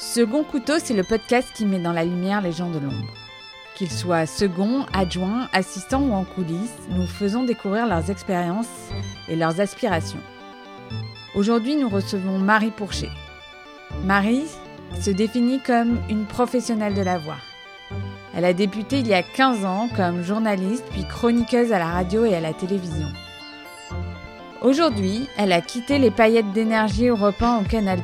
Second Couteau, c'est le podcast qui met dans la lumière les gens de l'ombre. Qu'ils soient second, adjoints, assistants ou en coulisses, nous faisons découvrir leurs expériences et leurs aspirations. Aujourd'hui, nous recevons Marie Pourchet. Marie se définit comme une professionnelle de la voix. Elle a débuté il y a 15 ans comme journaliste puis chroniqueuse à la radio et à la télévision. Aujourd'hui, elle a quitté les paillettes d'énergie européen au Canal+,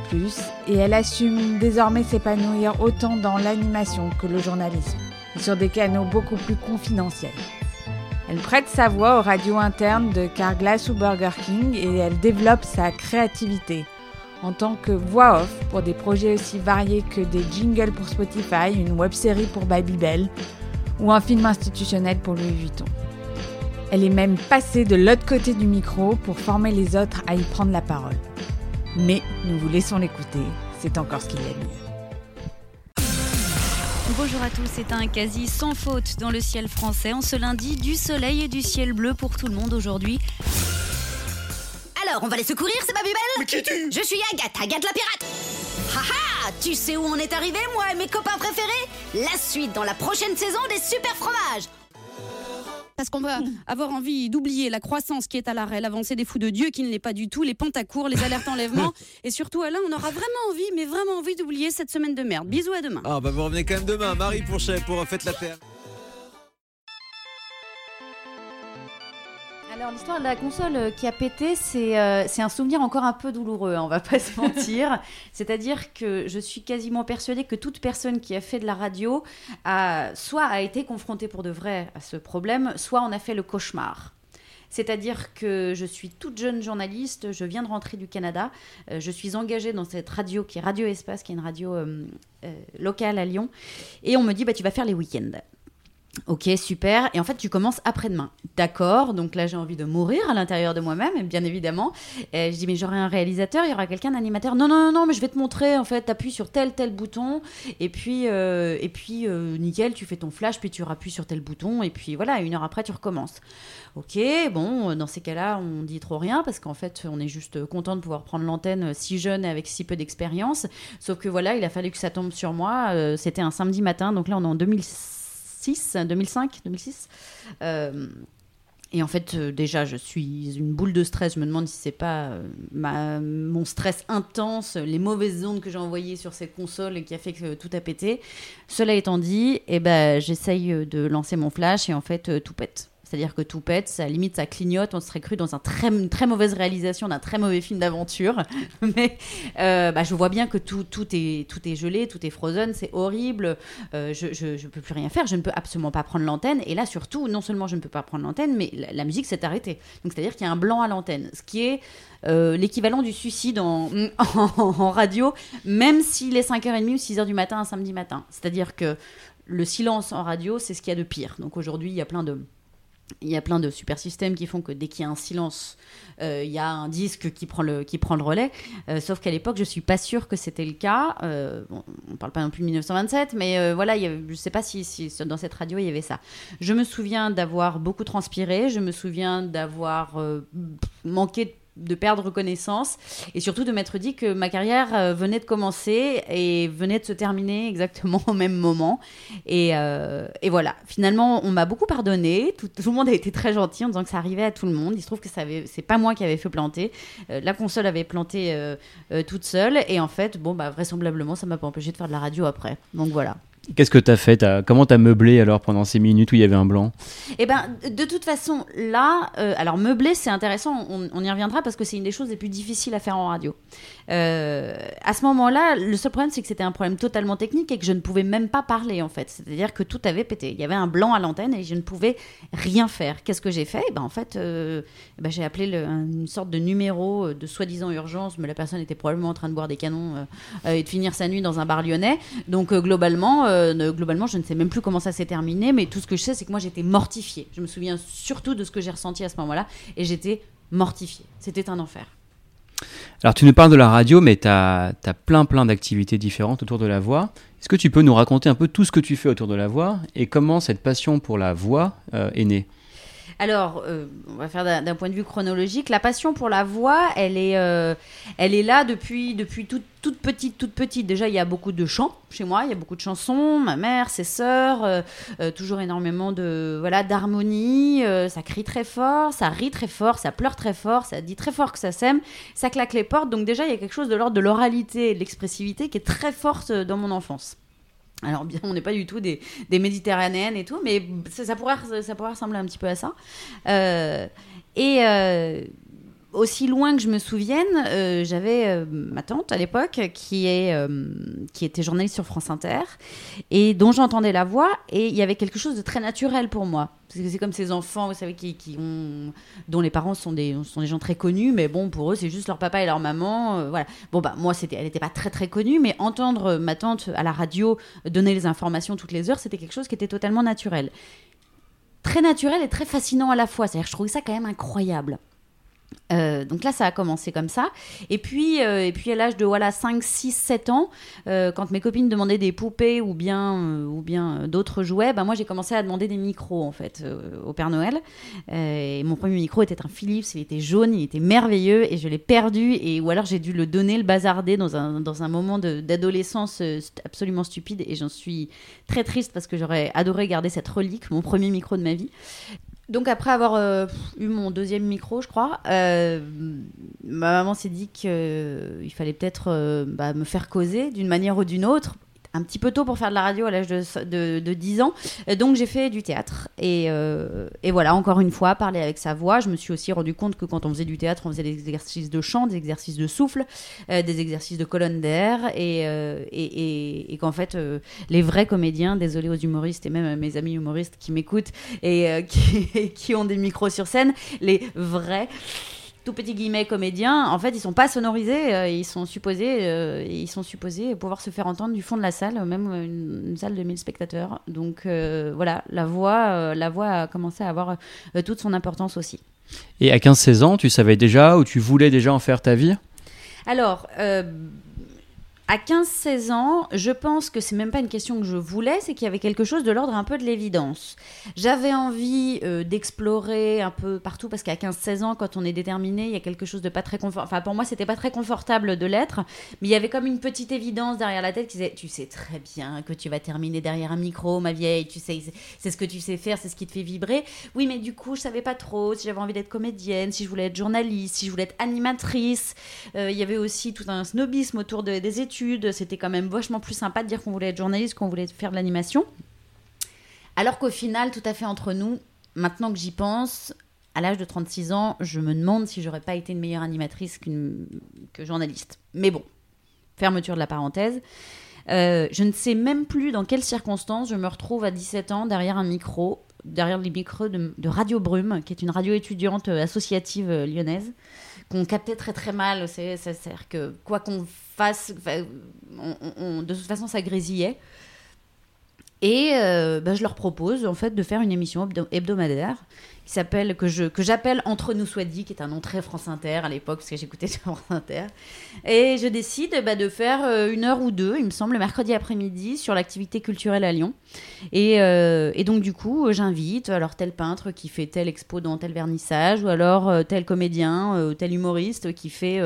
et elle assume désormais s'épanouir autant dans l'animation que le journalisme, sur des canaux beaucoup plus confidentiels. Elle prête sa voix aux radios internes de Carglass ou Burger King et elle développe sa créativité en tant que voix off pour des projets aussi variés que des jingles pour Spotify, une web série pour Babybel ou un film institutionnel pour Louis Vuitton. Elle est même passée de l'autre côté du micro pour former les autres à y prendre la parole. Mais nous vous laissons l'écouter, c'est encore ce qu'il y a de mieux. Bonjour à tous, c'est un quasi sans faute dans le ciel français en ce lundi, du soleil et du ciel bleu pour tout le monde aujourd'hui. Alors, on va les secourir, c'est Babybel Mais qui es-tu? Je suis Agathe, Agathe la pirate Haha Tu sais où on est arrivé, moi et mes copains préférés? La suite dans la prochaine saison des super fromages Parce qu'on va avoir envie d'oublier la croissance qui est à l'arrêt, l'avancée des fous de Dieu qui ne l'est pas du tout, les pantacours, les alertes enlèvement. et surtout, Alain, on aura vraiment envie, mais vraiment envie d'oublier cette semaine de merde. Bisous à demain. Ah bah vous revenez quand même demain, Marie Pourchet pour Faites la Terre. Alors l'histoire de la console euh, qui a pété, c'est euh, c'est un souvenir encore un peu douloureux, hein, on va pas se mentir. C'est-à-dire que je suis quasiment persuadée que toute personne qui a fait de la radio a, soit a été confrontée pour de vrai à ce problème, soit en a fait le cauchemar. C'est-à-dire que je suis toute jeune journaliste, je viens de rentrer du Canada, euh, je suis engagée dans cette radio qui est Radio Espace, qui est une radio euh, locale à Lyon, et on me dit bah tu vas faire les week-ends. Ok, super. Et en fait, tu commences après-demain. D'accord. Donc là, j'ai envie de mourir à l'intérieur de moi-même, bien évidemment. Je dis, mais j'aurai un réalisateur, il y aura quelqu'un, un animateur. Non, non, non, non, mais je vais te montrer. En fait, t'appuies sur tel, tel bouton. Et puis, euh, et puis euh, nickel, tu fais ton flash, puis tu rappuies sur tel bouton. Et puis voilà, une heure après, tu recommences. Ok, bon, dans ces cas-là, on dit trop rien parce qu'en fait, on est juste content de pouvoir prendre l'antenne si jeune et avec si peu d'expérience. Sauf que voilà, il a fallu que ça tombe sur moi. Euh, C'était un samedi matin, donc là, on est en 2006. 2005, 2006. Euh, et en fait, euh, déjà, je suis une boule de stress. Je me demande si c'est pas euh, ma, mon stress intense, les mauvaises ondes que j'ai envoyées sur cette console et qui a fait que tout a pété. Cela étant dit, eh ben, j'essaye de lancer mon flash et en fait, tout pète. C'est-à-dire que tout pète, ça limite, ça clignote. On serait cru dans un très, une très mauvaise réalisation d'un très mauvais film d'aventure. Mais euh, bah, je vois bien que tout, est, tout est gelé, tout est frozen, c'est horrible. Euh, je ne peux plus rien faire. Je ne peux absolument pas prendre l'antenne. Et là, surtout, non seulement je ne peux pas prendre l'antenne, mais la, la musique s'est arrêtée. Donc, c'est-à-dire qu'il y a un blanc à l'antenne. Ce qui est euh, l'équivalent du suicide en, en, en radio, même s'il est 5h30 ou 6h du matin un samedi matin. C'est-à-dire que le silence en radio, c'est ce qu'il y a de pire. Donc aujourd'hui, il y a plein de il y a plein de super systèmes qui font que dès qu'il y a un silence, euh, il y a un disque qui prend le, qui prend le relais. Euh, sauf qu'à l'époque, je suis pas sûre que c'était le cas. Euh, on parle pas non plus de 1927, mais voilà, je sais pas si, si dans cette radio il y avait ça. Je me souviens d'avoir beaucoup transpiré. Je me souviens d'avoir manqué de de perdre connaissance et surtout de m'être dit que ma carrière euh, venait de commencer et venait de se terminer exactement au même moment. Et, euh, et voilà, finalement, on m'a beaucoup pardonné. Tout, le monde a été très gentil en disant que ça arrivait à tout le monde. Il se trouve que c'est pas moi qui avais fait planter. Euh, la console avait planté toute seule. Et en fait, bon, bah, vraisemblablement, ça m'a pas empêché de faire de la radio après. Donc voilà. Qu'est-ce que t'as fait T'as- Comment t'as meublé alors pendant ces minutes où il y avait un blanc? Eh ben, de toute façon, là, euh, alors meubler, c'est intéressant, on, y reviendra parce que c'est une des choses les plus difficiles à faire en radio. Euh, à ce moment-là, le seul problème, c'est que c'était un problème totalement technique et que je ne pouvais même pas parler, en fait. C'est-à-dire que tout avait pété. Il y avait un blanc à l'antenne et je ne pouvais rien faire. Qu'est-ce que j'ai fait? Eh ben, En fait, euh, ben, j'ai appelé une sorte de numéro de soi-disant urgence, mais la personne était probablement en train de boire des canons et de finir sa nuit dans un bar lyonnais. Donc, globalement, euh, globalement, je ne sais même plus comment ça s'est terminé, mais tout ce que je sais, c'est que moi, j'étais mortifiée. Je me souviens surtout de ce que j'ai ressenti à ce moment-là et j'étais mortifiée. C'était un enfer. Alors tu nous parles de la radio, mais t'as as plein plein d'activités différentes autour de la voix. Est-ce que tu peux nous raconter un peu tout ce que tu fais autour de la voix et comment cette passion pour la voix euh, est née? Alors, euh, on va faire d'un point de vue chronologique. La passion pour la voix, elle est, euh, elle est là depuis, depuis toute, toute petite, toute petite. Déjà, il y a beaucoup de chants chez moi, il y a beaucoup de chansons. Ma mère, ses sœurs, euh, toujours énormément de, voilà, d'harmonie. ça crie très fort, ça rit très fort, ça pleure très fort, ça dit très fort que ça s'aime, ça claque les portes. Donc déjà, il y a quelque chose de l'ordre de l'oralité de l'expressivité qui est très forte dans mon enfance. Alors bien, on n'est pas du tout des, méditerranéennes et tout, mais ça, ça pourrait, ça pourrait ressembler un petit peu à ça. Euh, et euh, aussi loin que je me souvienne, euh, j'avais euh, ma tante à l'époque qui, euh, qui était journaliste sur France Inter et dont j'entendais la voix et il y avait quelque chose de très naturel pour moi. C'est comme ces enfants, vous savez, qui, qui ont, dont les parents sont des, sont des gens très connus, mais bon, pour eux, c'est juste leur papa et leur maman. voilà. Bon, bah, moi, c'était, elle n'était pas très très connue, mais entendre ma tante à la radio donner les informations toutes les heures, c'était quelque chose qui était totalement naturel. Très naturel et très fascinant à la fois. C'est-à-dire, je trouvais ça quand même incroyable. Euh, donc là, ça a commencé comme ça. Et puis, euh, et puis à l'âge de voilà, 5, 6, 7 ans, euh, quand mes copines demandaient des poupées ou bien, ou bien d'autres jouets, bah, moi j'ai commencé à demander des micros en fait au Père Noël. Et mon premier micro était un Philips, il était jaune, il était merveilleux et je l'ai perdu. Et, ou alors j'ai dû le donner, le bazarder dans un, dans un moment d'adolescence absolument stupide. Et j'en suis très triste parce que j'aurais adoré garder cette relique, mon premier micro de ma vie. Donc après avoir euh, eu mon deuxième micro, je crois, euh, ma maman s'est dit qu'il fallait peut-être euh, bah, me faire causer d'une manière ou d'une autre. Un petit peu tôt pour faire de la radio à l'âge de, de, de 10 ans. Donc j'ai fait du théâtre. Et, euh, et voilà, encore une fois, parler avec sa voix. Je me suis aussi rendu compte que quand on faisait du théâtre, on faisait des exercices de chant, des exercices de souffle, euh, des exercices de colonne d'air. Et, euh, et qu'en fait, euh, les vrais comédiens, désolé aux humoristes et même à mes amis humoristes qui m'écoutent et euh, qui, qui ont des micros sur scène, les vrais tout petits guillemets comédiens, en fait, ils sont pas sonorisés, euh, ils sont supposés, euh, ils sont supposés pouvoir se faire entendre du fond de la salle, même une, une salle de 1000 spectateurs. Donc euh, voilà, la voix, la voix a commencé à avoir toute son importance aussi. Et à 15-16 ans, tu savais déjà ou tu voulais déjà en faire ta vie? Alors, à 15-16 ans, je pense que c'est même pas une question que je voulais, c'est qu'il y avait quelque chose de l'ordre un peu de l'évidence. J'avais envie euh, d'explorer un peu partout parce qu'à 15-16 ans, quand on est déterminé, il y a quelque chose de pas très confortable. Enfin, pour moi, c'était pas très confortable de l'être, mais il y avait comme une petite évidence derrière la tête qui disait Tu sais très bien que tu vas terminer derrière un micro, ma vieille, tu sais, c'est- ce que tu sais faire, c'est ce qui te fait vibrer. Oui, mais du coup, je savais pas trop si j'avais envie d'être comédienne, si je voulais être journaliste, si je voulais être animatrice. Euh, il y avait aussi tout un snobisme autour de- des études. C'était quand même vachement plus sympa de dire qu'on voulait être journaliste qu'on voulait faire de l'animation. Alors qu'au final, tout à fait entre nous, maintenant que j'y pense, à l'âge de 36 ans, je me demande si j'aurais pas été une meilleure animatrice qu'une que journaliste. Mais bon, fermeture de la parenthèse. Euh, je ne sais même plus dans quelles circonstances je me retrouve à 17 ans derrière un micro, derrière les micros de, de Radio Brume, qui est une radio étudiante euh, associative euh, lyonnaise, qu'on captait très très mal. C'est-à-dire que quoi qu'on de toute façon, ça grésillait. Et euh, bah, je leur propose en fait de faire une émission hebdo- hebdomadaire qui s'appelle que je que j'appelle Entre nous soit dit, qui est un nom très France Inter à l'époque parce que j'écoutais sur France Inter. Et je décide bah, de faire euh, une heure ou deux, il me semble, le mercredi après-midi sur l'activité culturelle à Lyon. Et, euh, et donc du coup, euh, j'invite alors tel peintre qui fait telle expo dans tel vernissage, ou alors tel comédien, euh, tel humoriste qui fait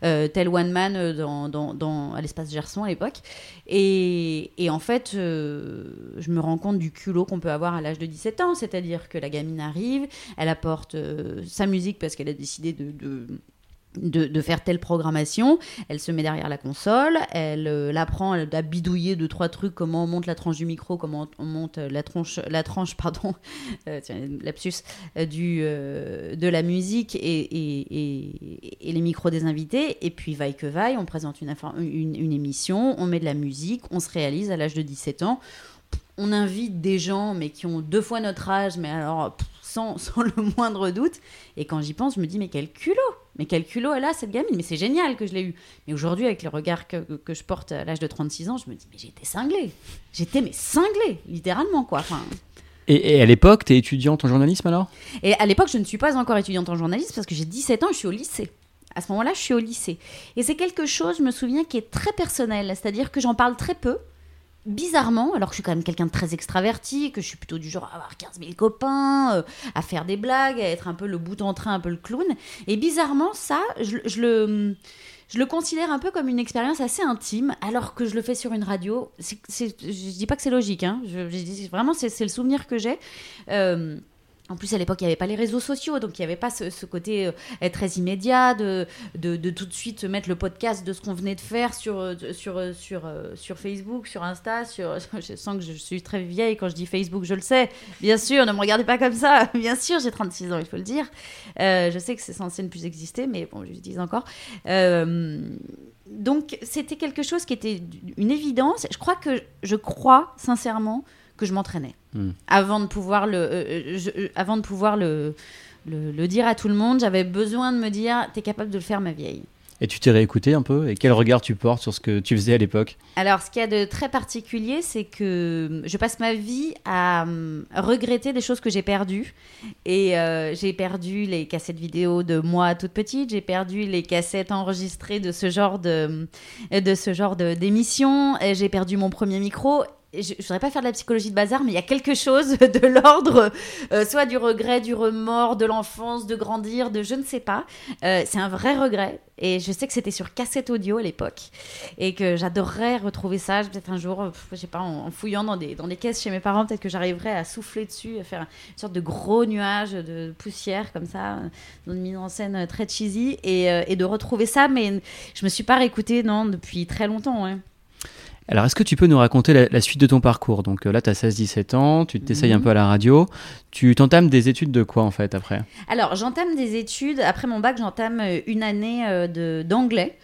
tel one man dans, dans, à l'espace Gerson à l'époque. Et, et en fait, je me rends compte du culot qu'on peut avoir à l'âge de 17 ans, c'est-à-dire que la gamine arrive, elle apporte euh, sa musique parce qu'elle a décidé de, de de, faire telle programmation, elle se met derrière la console, elle euh, l'apprend, elle doit bidouiller deux trois trucs, comment on monte la tranche du micro, comment on monte euh, la tranche, la tranche pardon, tiens, lapsus du de la musique et, et, et, les micros des invités, et puis vaille que vaille, on présente une, émission, on met de la musique, on se réalise à l'âge de 17 ans, on invite des gens mais qui ont deux fois notre âge, mais alors sans, sans le moindre doute. Et quand j'y pense, je me dis mais quel culot Mais quel culot elle a cette gamine Mais c'est génial que je l'ai eu. Mais aujourd'hui, avec le regard que, que- que je porte à l'âge de 36 ans, je me dis mais j'étais cinglée. J'étais mais cinglée, littéralement quoi. Enfin, Et, et à l'époque, tu es étudiante en journalisme alors? Et à l'époque, je ne suis pas encore étudiante en journalisme parce que j'ai 17 ans et je suis au lycée. À ce moment-là, je suis au lycée. Et c'est quelque chose, je me souviens, qui est très personnel. C'est-à-dire que j'en parle très peu. Bizarrement, alors que je suis quand même quelqu'un de très extraverti, que je suis plutôt du genre à avoir 15 000 copains, euh, à faire des blagues, à être un peu le bout en train, un peu le clown. Et bizarrement, ça, je, le, je le considère un peu comme une expérience assez intime, alors que je le fais sur une radio. C'est, c'est- je dis pas que c'est logique, hein. je, dis vraiment c'est, c'est le souvenir que j'ai. Euh, en plus, à l'époque, il n'y avait pas les réseaux sociaux, donc il n'y avait pas ce, côté euh, très immédiat, de, de, tout de suite mettre le podcast de ce qu'on venait de faire sur, euh, sur, euh, sur, sur Facebook, sur Insta. Sur... Je sens que je suis très vieille quand je dis Facebook, je le sais. Bien sûr, ne me regardez pas comme ça. Bien sûr, j'ai 36 ans, il faut le dire. Je sais que c'est censé ne plus exister, mais bon, je le dis encore. Donc, c'était quelque chose qui était une évidence. Je crois que, je crois sincèrement que je m'entraînais Hmm. avant de pouvoir le, euh, je- euh, avant de pouvoir le, le, le dire à tout le monde. J'avais besoin de me dire, t'es capable de le faire, ma vieille. Et tu t'es réécouté un peu? Et quel regard tu portes sur ce que tu faisais à l'époque? Alors, ce qu'il y a de très particulier, c'est que je passe ma vie à regretter des choses que j'ai perdues. Et euh, j'ai perdu les cassettes vidéo de moi toute petite, j'ai perdu les cassettes enregistrées de ce genre de, de ce genre d'émission, j'ai perdu mon premier micro. Je ne voudrais pas faire de la psychologie de bazar, mais il y a quelque chose de l'ordre, euh, soit du regret, du remords, de l'enfance, de grandir, de je ne sais pas. Euh, c'est un vrai regret. Et je sais que c'était sur cassette audio à l'époque et que j'adorerais retrouver ça peut-être un jour, je sais pas, en, fouillant dans des, dans des caisses chez mes parents, peut-être que j'arriverais à souffler dessus, à faire une sorte de gros nuage de poussière comme ça, euh, dans une mise en scène très cheesy, et, de retrouver ça, mais je me suis pas réécoutée, non, depuis très longtemps. Alors, est-ce que tu peux nous raconter la, la suite de ton parcours? Donc euh, là, tu as 16-17 ans, tu t'essayes un Mhm. peu à la radio. Tu t'entames des études de quoi en fait après? Alors, j'entame des études. Après mon bac, j'entame euh, une année euh, d'anglais.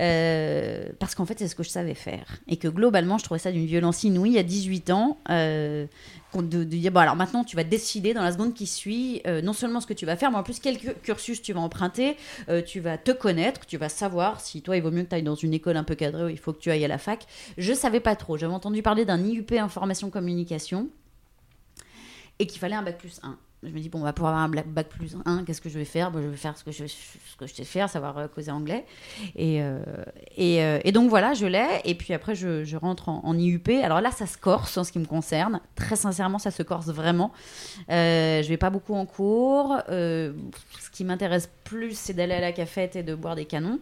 euh, parce qu'en fait, c'est ce que je savais faire. Et que globalement, je trouvais ça d'une violence inouïe à 18 ans. euh, de, dire, bon, alors maintenant, tu vas décider dans la seconde qui suit, euh, non seulement ce que tu vas faire, mais en plus, quel cu- cursus tu vas emprunter. Euh, tu vas te connaître, tu vas savoir si toi, il vaut mieux que tu ailles dans une école un peu cadrée ou il faut que tu ailles à la fac. Je savais pas trop. J'avais entendu parler d'un IUP information communication et qu'il fallait un bac plus 1. Je me dis, bon, on va pouvoir avoir un bac plus 1, qu'est-ce que je vais faire? Bon, Je vais faire ce que je, ce que je sais faire, savoir euh, causer anglais. Et, euh, euh, et donc voilà, je l'ai. Et puis après, je, rentre en, IUP. Alors là, ça se corse en ce qui me concerne. Très sincèrement, ça se corse vraiment. Euh, je vais pas beaucoup en cours. Ce qui m'intéresse plus, c'est d'aller à la cafette et de boire des canons.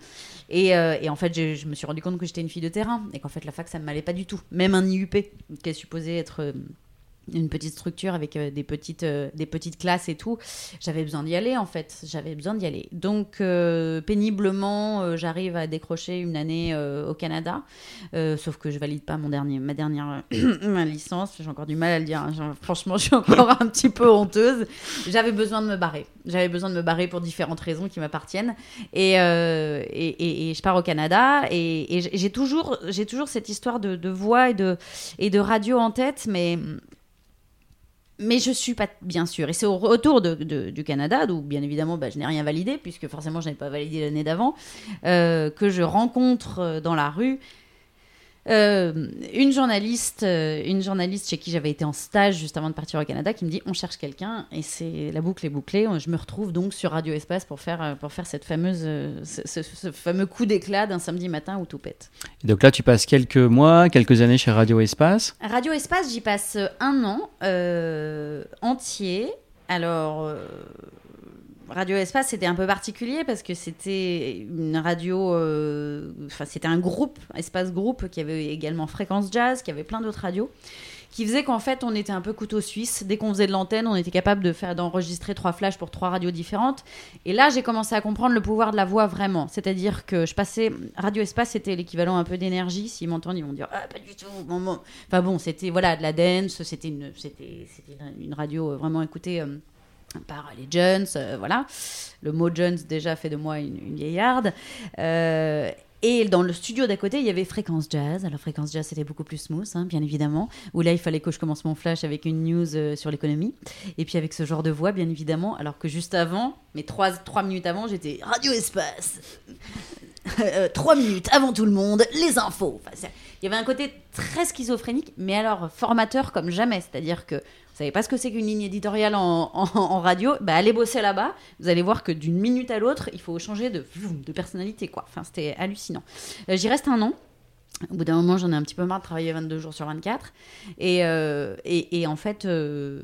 Et, et en fait, je, je me suis rendu compte que j'étais une fille de terrain et qu'en fait, la fac, ça ne m'allait pas du tout. Même un IUP, qui est supposé être une petite structure avec euh, des, petites, euh, des petites classes et tout, j'avais besoin d'y aller en fait. J'avais besoin d'y aller. Donc, euh, péniblement, j'arrive à décrocher une année au Canada. Sauf que je valide pas mon dernier, ma dernière ma licence. J'ai encore du mal à le dire. hein. Franchement, je suis encore un petit peu honteuse. J'avais besoin de me barrer. J'avais besoin de me barrer pour différentes raisons qui m'appartiennent. Et, et, et- je pars au Canada. Et, j'ai- toujours, toujours cette histoire de, de voix et de, et de radio en tête, mais. Mais je suis pas bien sûre. Et c'est au retour de, du Canada, où bien évidemment bah, je n'ai rien validé, puisque forcément je n'avais pas validé l'année d'avant, euh, que je rencontre euh, dans la rue euh, une journaliste, euh, une journaliste chez qui j'avais été en stage juste avant de partir au Canada, qui me dit on cherche quelqu'un et c'est la boucle est bouclée. Je me retrouve donc sur Radio Espace pour faire euh, pour faire cette fameuse ce, ce- ce fameux coup d'éclat d'un samedi matin où tout pète. Et donc là, tu passes quelques mois, quelques années chez Radio Espace. Radio Espace, j'y passe un an euh, entier. Alors, Radio Espace, c'était un peu particulier parce que c'était une radio, euh, enfin, c'était un groupe, Espace Groupe, qui avait également Fréquence Jazz, qui avait plein d'autres radios, qui faisait qu'en fait, on était un peu couteau suisse. Dès qu'on faisait de l'antenne, on était capable de faire d'enregistrer trois flashs pour trois radios différentes. Et là, j'ai commencé à comprendre le pouvoir de la voix vraiment. C'est-à-dire que je passais. Radio Espace, c'était l'équivalent un peu d'énergie. S'ils m'entendent, ils vont dire Ah, pas du tout. Bon. Enfin bon, c'était voilà, de la dance. C'était une, une radio vraiment écoutée. euh, par les Jones, euh, voilà. Le mot Jones déjà fait de moi une, une vieillarde. Euh, et dans le studio d'à côté, il y avait Fréquence Jazz. Alors Fréquence Jazz, c'était beaucoup plus smooth, hein, bien évidemment. Où là, il fallait que je commence mon flash avec une news euh, sur l'économie. Et puis avec ce genre de voix, bien évidemment. Alors que juste avant, mais trois, trois minutes avant, j'étais Radio Espace. Trois minutes avant tout le monde, les infos. Enfin, il y avait un côté très schizophrénique, mais alors formateur comme jamais. C'est-à-dire que vous savez pas ce que c'est qu'une ligne éditoriale en, radio, bah, allez bosser là-bas. Vous allez voir que d'une minute à l'autre, il faut changer de, personnalité. quoi. Enfin, c'était hallucinant. Euh, J'y reste un an. Au bout d'un moment, j'en ai un petit peu marre de travailler 22 jours sur 24. Et, euh, et, et en fait, euh,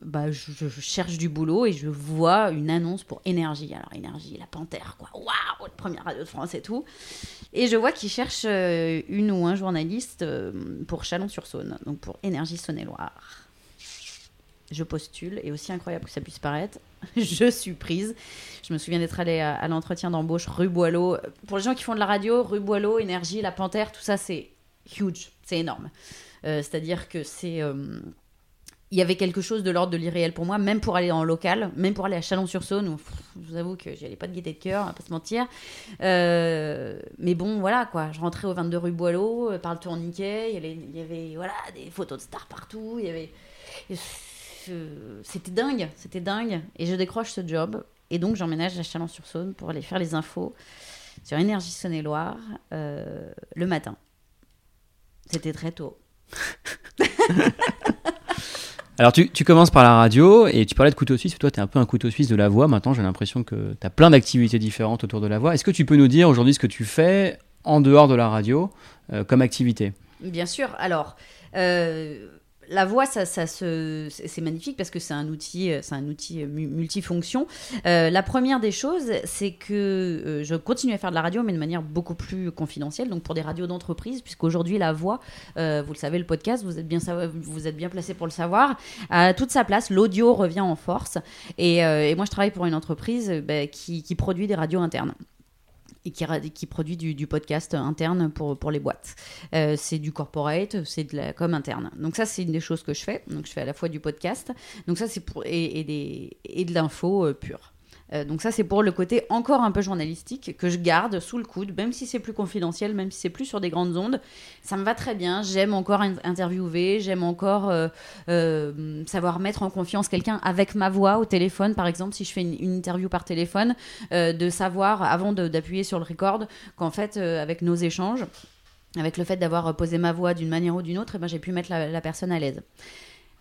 bah, je, je cherche du boulot et je vois une annonce pour Énergie. Alors, Énergie, la panthère, quoi. Waouh, première radio de France et tout. Et je vois qu'ils cherchent une ou un journaliste pour Chalon-sur-Saône, donc pour Énergie Saône-et-Loire. Je postule, et aussi incroyable que ça puisse paraître, je suis prise. Je me souviens d'être allée à, à l'entretien d'embauche rue Boileau. Pour les gens qui font de la radio, rue Boileau, Énergie, La Panthère, tout ça, c'est huge, c'est énorme. Euh, C'est-à-dire que c'est. euh, il y avait quelque chose de l'ordre de l'irréel pour moi, même pour aller en local, même pour aller à Chalon-sur-Saône, où je vous avoue que j'y allais pas de gaieté de cœur, va pas se mentir. Euh, mais bon, voilà quoi, je rentrais au 22 rue Boileau, par le tourniquet, il y avait, il y avait voilà, des photos de stars partout, il y avait. Euh, C'était dingue, c'était dingue. Et je décroche ce job, et donc j'emménage à Chalon-sur-Saône pour aller faire les infos sur Énergie Saône-et-Loire euh, le matin. C'était très tôt. Alors, tu, tu commences par la radio et tu parlais de couteau suisse. Toi, tu es un peu un couteau suisse de la voix. Maintenant, j'ai l'impression que tu as plein d'activités différentes autour de la voix. Est-ce que tu peux nous dire aujourd'hui ce que tu fais en dehors de la radio euh, comme activité? Bien sûr. Alors, euh, la voix, ça, se, c'est magnifique parce que c'est un outil, euh, c'est un outil euh, mu- multifonction. Euh, la première des choses, c'est que je continue à faire de la radio, mais de manière beaucoup plus confidentielle. Donc pour des radios d'entreprise, puisqu'aujourd'hui la voix, vous le savez, le podcast, vous êtes bien, placé pour le savoir, a toute sa place. L'audio revient en force. Et, moi, je travaille pour une entreprise bah, qui produit des radios internes et qui, produit du, podcast interne pour, pour les boîtes. Euh, c'est du corporate, c'est de la com interne. Donc ça, c'est une des choses que je fais. Donc je fais à la fois du podcast, donc ça c'est pour et, et des et de l'info euh, pure. Euh, donc ça c'est pour le côté encore un peu journalistique que je garde sous le coude, même si c'est plus confidentiel, même si c'est plus sur des grandes ondes, ça me va très bien. J'aime encore in- interviewer, j'aime encore euh, euh, savoir mettre en confiance quelqu'un avec ma voix au téléphone, par exemple, si je fais une, interview par téléphone, de savoir avant d'appuyer sur le record qu'en fait avec nos échanges avec le fait d'avoir posé ma voix d'une manière ou d'une autre, eh ben, j'ai pu mettre la personne à l'aise.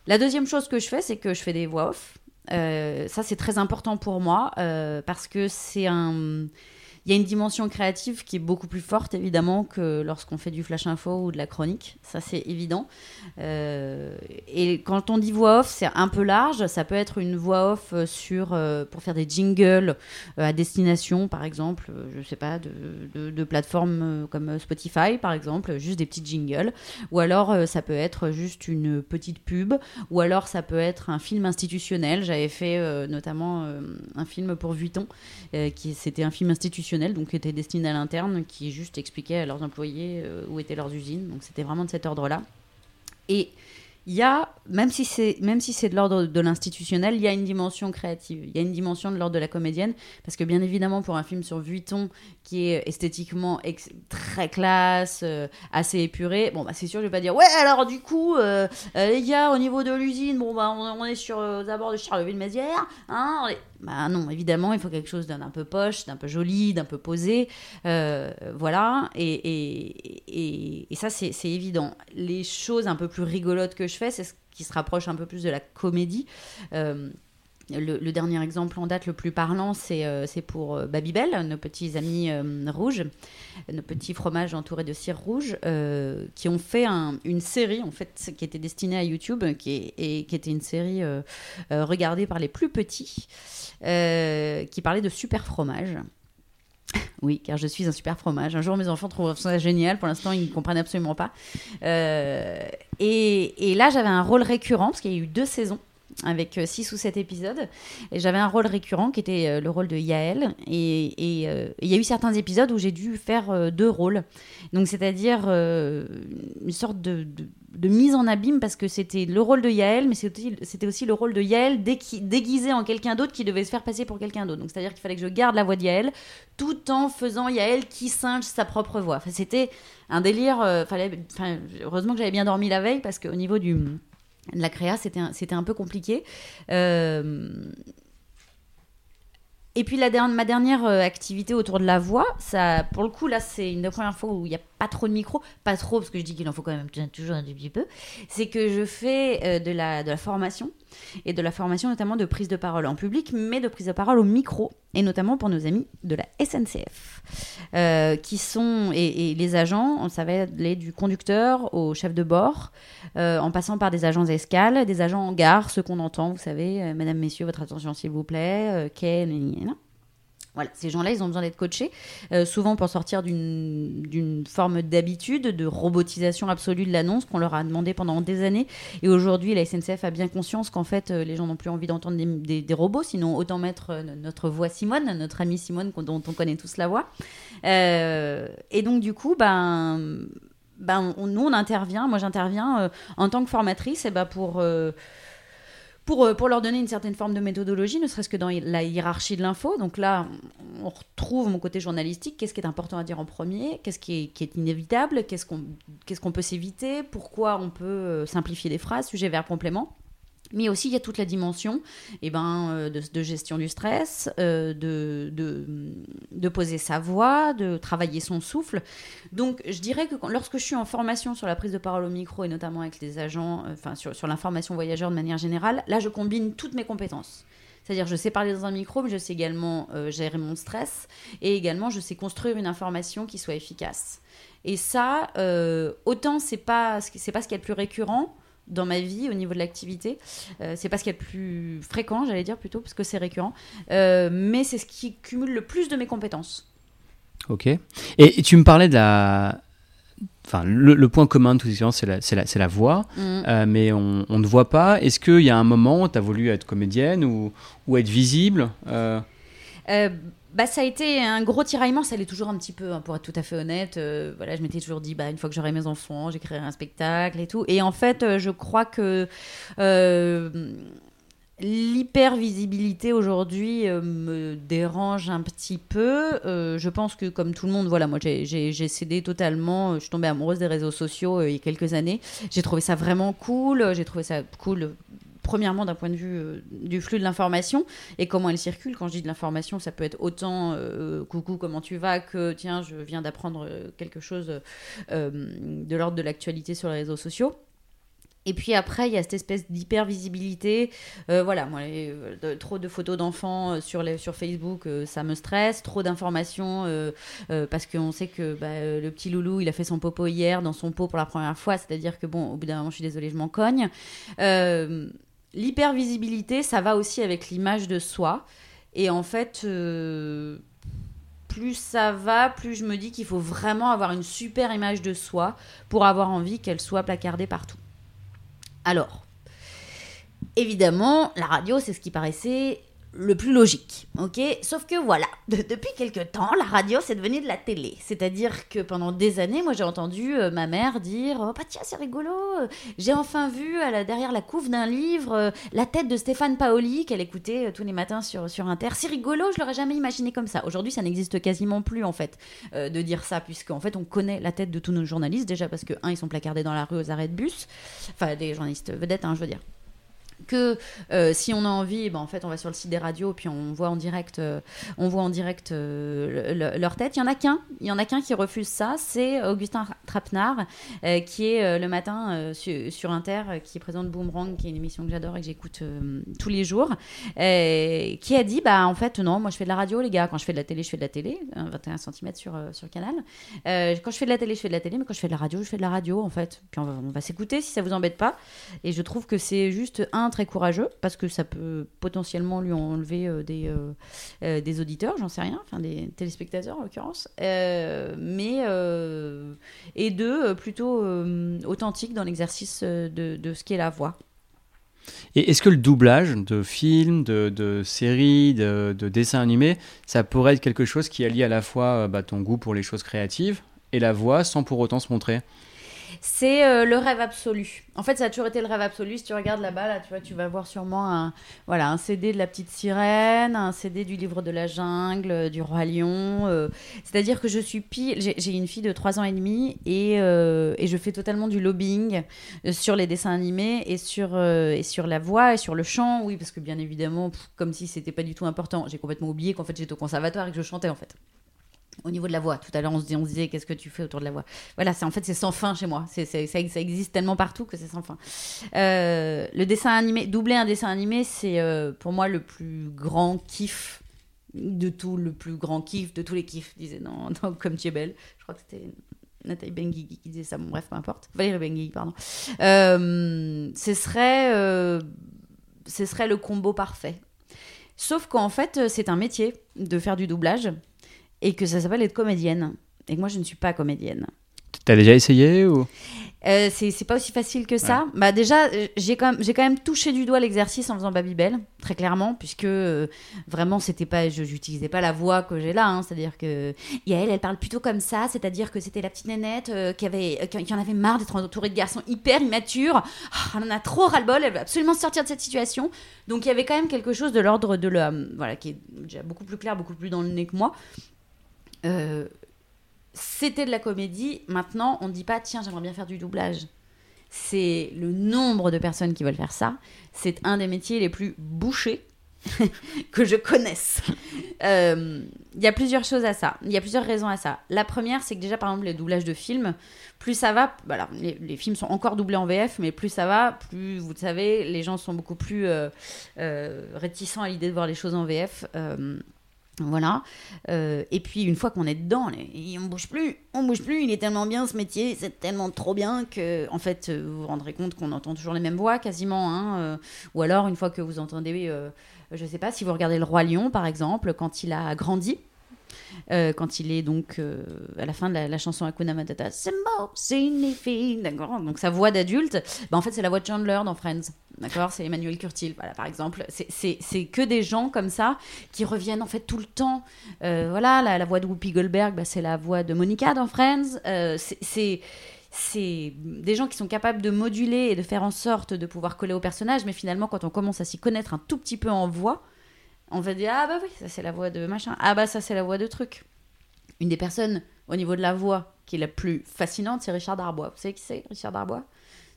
La deuxième chose que je fais, c'est que je fais des voix off. Euh, ça, c'est très important pour moi euh, parce que c'est un. Il y a une dimension créative qui est beaucoup plus forte, évidemment, que lorsqu'on fait du flash info ou de la chronique. Ça, c'est évident. Euh, et quand on dit voix off, c'est un peu large. Ça peut être une voix off euh, sur, euh, pour faire des jingles à destination, par exemple, je sais pas, de, plateformes comme Spotify, par exemple, juste des petits jingles. Ou alors, ça peut être juste une petite pub. Ou alors, ça peut être un film institutionnel. J'avais fait notamment un film pour Vuitton, qui c'était un film institutionnel, donc qui était destiné à l'interne, qui juste expliquait à leurs employés euh, où étaient leurs usines. Donc, c'était vraiment de cet ordre-là. Et il y a, même si c'est si de l'ordre de l'institutionnel, il y a une dimension créative, il y a une dimension de l'ordre de la comédienne, parce que bien évidemment pour un film sur Vuitton qui est esthétiquement très classe, euh, assez épuré, bon bah c'est sûr je vais pas dire ouais alors du coup euh, les gars au niveau de l'usine bon bah on, est sur aux abords de Charleville-Mézières, hein, on est- bah non évidemment il faut quelque chose d'un un peu poche, d'un peu joli, d'un peu posé, euh, voilà et, et, et, ça c'est c'est évident. Les choses un peu plus rigolotes que je fais, c'est ce qui se rapproche un peu plus de la comédie. Euh, le, dernier exemple en date le plus parlant, c'est euh, pour euh, Babybel, nos petits amis euh, rouges, nos petits fromages entourés de cire rouge, euh, qui ont fait un- une série en fait qui était destinée à YouTube, qui, était une série regardée par les plus petits, qui parlait de super fromage. Oui, car je suis un super fromage. Un jour, mes enfants trouveront ça génial. Pour l'instant, ils ne comprennent absolument pas. Et là, j'avais un rôle récurrent, parce qu'il y a eu deux saisons avec 6 ou 7 épisodes. Et j'avais un rôle récurrent qui était euh, le rôle de Yael. Et euh, il y a eu certains épisodes où j'ai dû faire euh, deux rôles. Donc, c'est-à-dire euh, une sorte de, mise en abîme parce que c'était le rôle de Yael, mais c'était aussi, le rôle de Yael déguisé en quelqu'un d'autre qui devait se faire passer pour quelqu'un d'autre. Donc, c'est-à-dire qu'il fallait que je garde la voix de Yael tout en faisant Yael qui singe sa propre voix. Enfin, c'était un délire. euh, fallait, heureusement que j'avais bien dormi la veille parce qu'au niveau du, la créa, c'était un, peu compliqué. Euh, Et puis la ma dernière euh, activité autour de la voix, ça, pour le coup, là, c'est une des premières fois où il n'y a pas trop de micro, pas trop parce que je dis qu'il en faut quand même toujours un petit peu, c'est que je fais euh, de, la, formation et de la formation notamment de prise de parole en public, mais de prise de parole au micro, et notamment pour nos amis de la SNCF, euh, qui sont, et, les agents, ça va aller du conducteur au chef de bord, euh, en passant par des agents escales, des agents en gare, ceux qu'on entend, vous savez, Madame, Messieurs, votre attention s'il vous plaît, Ken, voilà, ces gens-là, ils ont besoin d'être coachés, euh, souvent pour sortir d'une forme d'habitude, de robotisation absolue de l'annonce qu'on leur a demandé pendant des années. Et aujourd'hui, la SNCF a bien conscience qu'en fait, euh, les gens n'ont plus envie d'entendre des, robots, sinon autant mettre euh, notre voix Simone, notre amie Simone, dont on connaît tous la voix. et donc, du coup, ben, ben nous, on intervient, moi j'interviens en tant que formatrice et ben, pour pour, euh, pour leur donner une certaine forme de méthodologie, ne serait-ce que dans la hiérarchie de l'info. Donc là, on retrouve mon côté journalistique. Qu'est-ce qui est important à dire en premier? Qu'est-ce qui est, inévitable? Qu'est-ce qu'on peut s'éviter? Pourquoi on peut euh, simplifier des phrases Sujet, verbe, complément mais aussi, il y a toute la dimension eh ben, euh, de, gestion du stress, euh, de, de, poser sa voix, de travailler son souffle. Donc, je dirais que lorsque je suis en formation sur la prise de parole au micro, et notamment avec les agents, euh, enfin, sur, sur l'information voyageur de manière générale, là, je combine toutes mes compétences. C'est-à-dire, je sais parler dans un micro, mais je sais également gérer mon stress, et également, je sais construire une information qui soit efficace. Et ça, autant c'est pas, pas ce qui est le plus récurrent, dans ma vie au niveau de l'activité. Euh, c'est pas ce qui est le plus fréquent, j'allais dire plutôt, parce que c'est récurrent. Euh, mais c'est ce qui cumule le plus de mes compétences. Ok. Et, tu me parlais de la. Enfin, le, point commun de toutes ces séances, c'est la, la, la, voix, mm. euh, mais on, on, ne voit pas. Est-ce qu'il y a un moment où tu as voulu être comédienne ou, ou être visible bah, ça a été un gros tiraillement, ça l'est toujours un petit peu, hein, pour être tout à fait honnête. Euh, voilà, je m'étais toujours dit, bah, une fois que j'aurai mes enfants, j'écrirai un spectacle et tout. Et en fait, euh, je crois que euh, l'hypervisibilité aujourd'hui me dérange un petit peu. je pense que, comme tout le monde, voilà, moi, j'ai cédé totalement. Je suis tombée amoureuse des réseaux sociaux il y a quelques années. J'ai trouvé ça vraiment cool. J'ai trouvé ça cool premièrement d'un point de vue euh, du flux de l'information et comment elle circule. Quand je dis de l'information, ça peut être autant euh, coucou, comment tu vas que tiens, je viens d'apprendre euh, quelque chose de l'ordre de l'actualité sur les réseaux sociaux. Et puis après, il y a cette espèce d'hyper-visibilité. voilà, moi, trop de photos d'enfants sur, sur Facebook, ça me stresse. Trop d'informations parce qu'on sait que bah, le petit loulou, il a fait son popo hier dans son pot pour la première fois. C'est-à-dire que, bon, au bout d'un moment, je suis désolée, je m'en cogne. L'hypervisibilité, ça va aussi avec l'image de soi. Et en fait, euh, plus ça va, plus je me dis qu'il faut vraiment avoir une super image de soi pour avoir envie qu'elle soit placardée partout. Alors, évidemment, la radio, c'est ce qui paraissait le plus logique, ok? Sauf que voilà, depuis quelques temps, la radio c'est devenu de la télé. C'est-à-dire que pendant des années, moi j'ai entendu euh, ma mère dire Oh bah tiens, c'est rigolo, j'ai enfin vu derrière la couve d'un livre euh, la tête de Stéphane Paoli qu'elle écoutait euh, tous les matins sur, sur Inter. C'est rigolo, je l'aurais jamais imaginé comme ça. Aujourd'hui, ça n'existe quasiment plus en fait de dire ça, puisqu'en fait on connaît la tête de tous nos journalistes, déjà parce que, un, ils sont placardés dans la rue aux arrêts de bus, enfin des journalistes vedettes, hein, je veux dire que euh, si on a envie, ben, en fait, on va sur le site des radios puis on voit en direct, euh, on voit en direct euh, leur tête. Il y en a qu'un, il y en a qu'un qui refuse ça, c'est Augustin Trapenard, qui est le matin sur, Inter, qui présente Boomerang, qui est une émission que j'adore et que j'écoute tous les jours, qui a dit, bah en fait non, moi je fais de la radio, les gars. Quand je fais de la télé, je fais de la télé, 21 cm sur sur Canal. quand je fais de la télé, je fais de la télé, mais quand je fais de la radio, je fais de la radio en fait. Puis on va, va s'écouter si ça vous embête pas. Et je trouve que c'est juste un très courageux parce que ça peut potentiellement lui enlever euh, des, euh, euh, des auditeurs, j'en sais rien, enfin des téléspectateurs en l'occurrence, mais et deux plutôt authentiques dans l'exercice de, de, ce qu'est la voix. Et est-ce que le doublage de films, de, de séries, de, de, dessins animés, ça pourrait être quelque chose qui allie à la fois bah, ton goût pour les choses créatives et la voix sans pour autant se montrer? C'est euh, le rêve absolu. En fait, ça a toujours été le rêve absolu. Si tu regardes là-bas, là, tu vas voir sûrement un, voilà, un CD de la petite sirène, un CD du livre de la jungle, euh, du roi lion. Euh. C'est-à-dire que je suis pile. J'ai une fille de 3 ans et demi et, et je fais totalement du lobbying sur les dessins animés et sur, et sur la voix et sur le chant. Oui, parce que bien évidemment, comme si c'était pas du tout important, j'ai complètement oublié qu'en fait j'étais au conservatoire et que je chantais en fait. Au niveau de la voix, tout à l'heure on se disait, qu'est-ce que tu fais autour de la voix? Voilà, c'est en fait c'est sans fin chez moi. Ça, existe tellement partout que c'est sans fin. Euh, le dessin animé, doubler un dessin animé, c'est euh, pour moi le plus grand kiff de tout, le plus grand kiff de tous les kiffs, disait dans, Comme tu es belle. Je crois que c'était Nathalie Benguigui qui disait ça. Bon bref, peu importe. Valérie Benguigui, pardon. Euh, ce serait, ce serait le combo parfait. Sauf qu'en fait, c'est un métier de faire du doublage et que ça s'appelle être comédienne. Et que moi, je ne suis pas comédienne. T'as déjà essayé ou? Euh, c'est pas aussi facile que ça. Bah déjà, j'ai quand même j'ai quand même touché du doigt l'exercice en faisant Babybel, très clairement, puisque euh, vraiment c'était pas, je j'utilisais pas la voix que j'ai là, hein. c'est-à-dire que Yael, elle parle plutôt comme ça, c'est-à-dire que c'était la petite nénette euh, qui avait qui, en avait marre d'être entourée de garçons hyper immatures. Ah, elle en a trop ras-le-bol, elle veut absolument sortir de cette situation. Donc il y avait quand même quelque chose de l'ordre de la, voilà, qui est déjà beaucoup plus clair, beaucoup plus dans le nez que moi. Euh, c'était de la comédie. Maintenant, on ne dit pas, tiens, j'aimerais bien faire du doublage. C'est le nombre de personnes qui veulent faire ça. C'est un des métiers les plus bouchés que je connaisse. Euh, Il y a plusieurs choses à ça. Il y a plusieurs raisons à ça. La première, c'est que déjà, par exemple, les doublages de films, plus ça va, bah les, films sont encore doublés en VF, mais plus ça va, plus, vous le savez, les gens sont beaucoup plus euh, euh, réticents à l'idée de voir les choses en VF. Voilà. Euh, et puis une fois qu'on est dedans, les- on bouge plus, on bouge plus. Il est tellement bien ce métier, c'est tellement trop bien que, en fait, euh, vous vous rendrez compte qu'on entend toujours les mêmes voix quasiment. hein, euh, ou alors une fois que vous entendez, euh, je sais pas, si vous regardez le roi lion par exemple, quand il a grandi. Euh, quand il est donc euh, à la fin de la, la chanson Hakuna Matata, c'est fille, d'accord Donc sa voix d'adulte, bah, en fait c'est la voix de Chandler dans Friends, d'accord C'est Emmanuel Curtil, voilà par exemple. C'est- que des gens comme ça qui reviennent en fait tout le temps. Euh, voilà, la, voix de Whoopi Goldberg, bah, c'est la voix de Monica dans Friends. C'est c'est des gens qui sont capables de moduler et de faire en sorte de pouvoir coller au personnage, mais finalement, quand on commence à s'y connaître un tout petit peu en voix, on va dire ah bah oui, ça c'est la voix de machin, ah bah ça c'est la voix de truc. Une des personnes au niveau de la voix qui est la plus fascinante, c'est Richard Darbois. Vous savez qui c'est, Richard Darbois?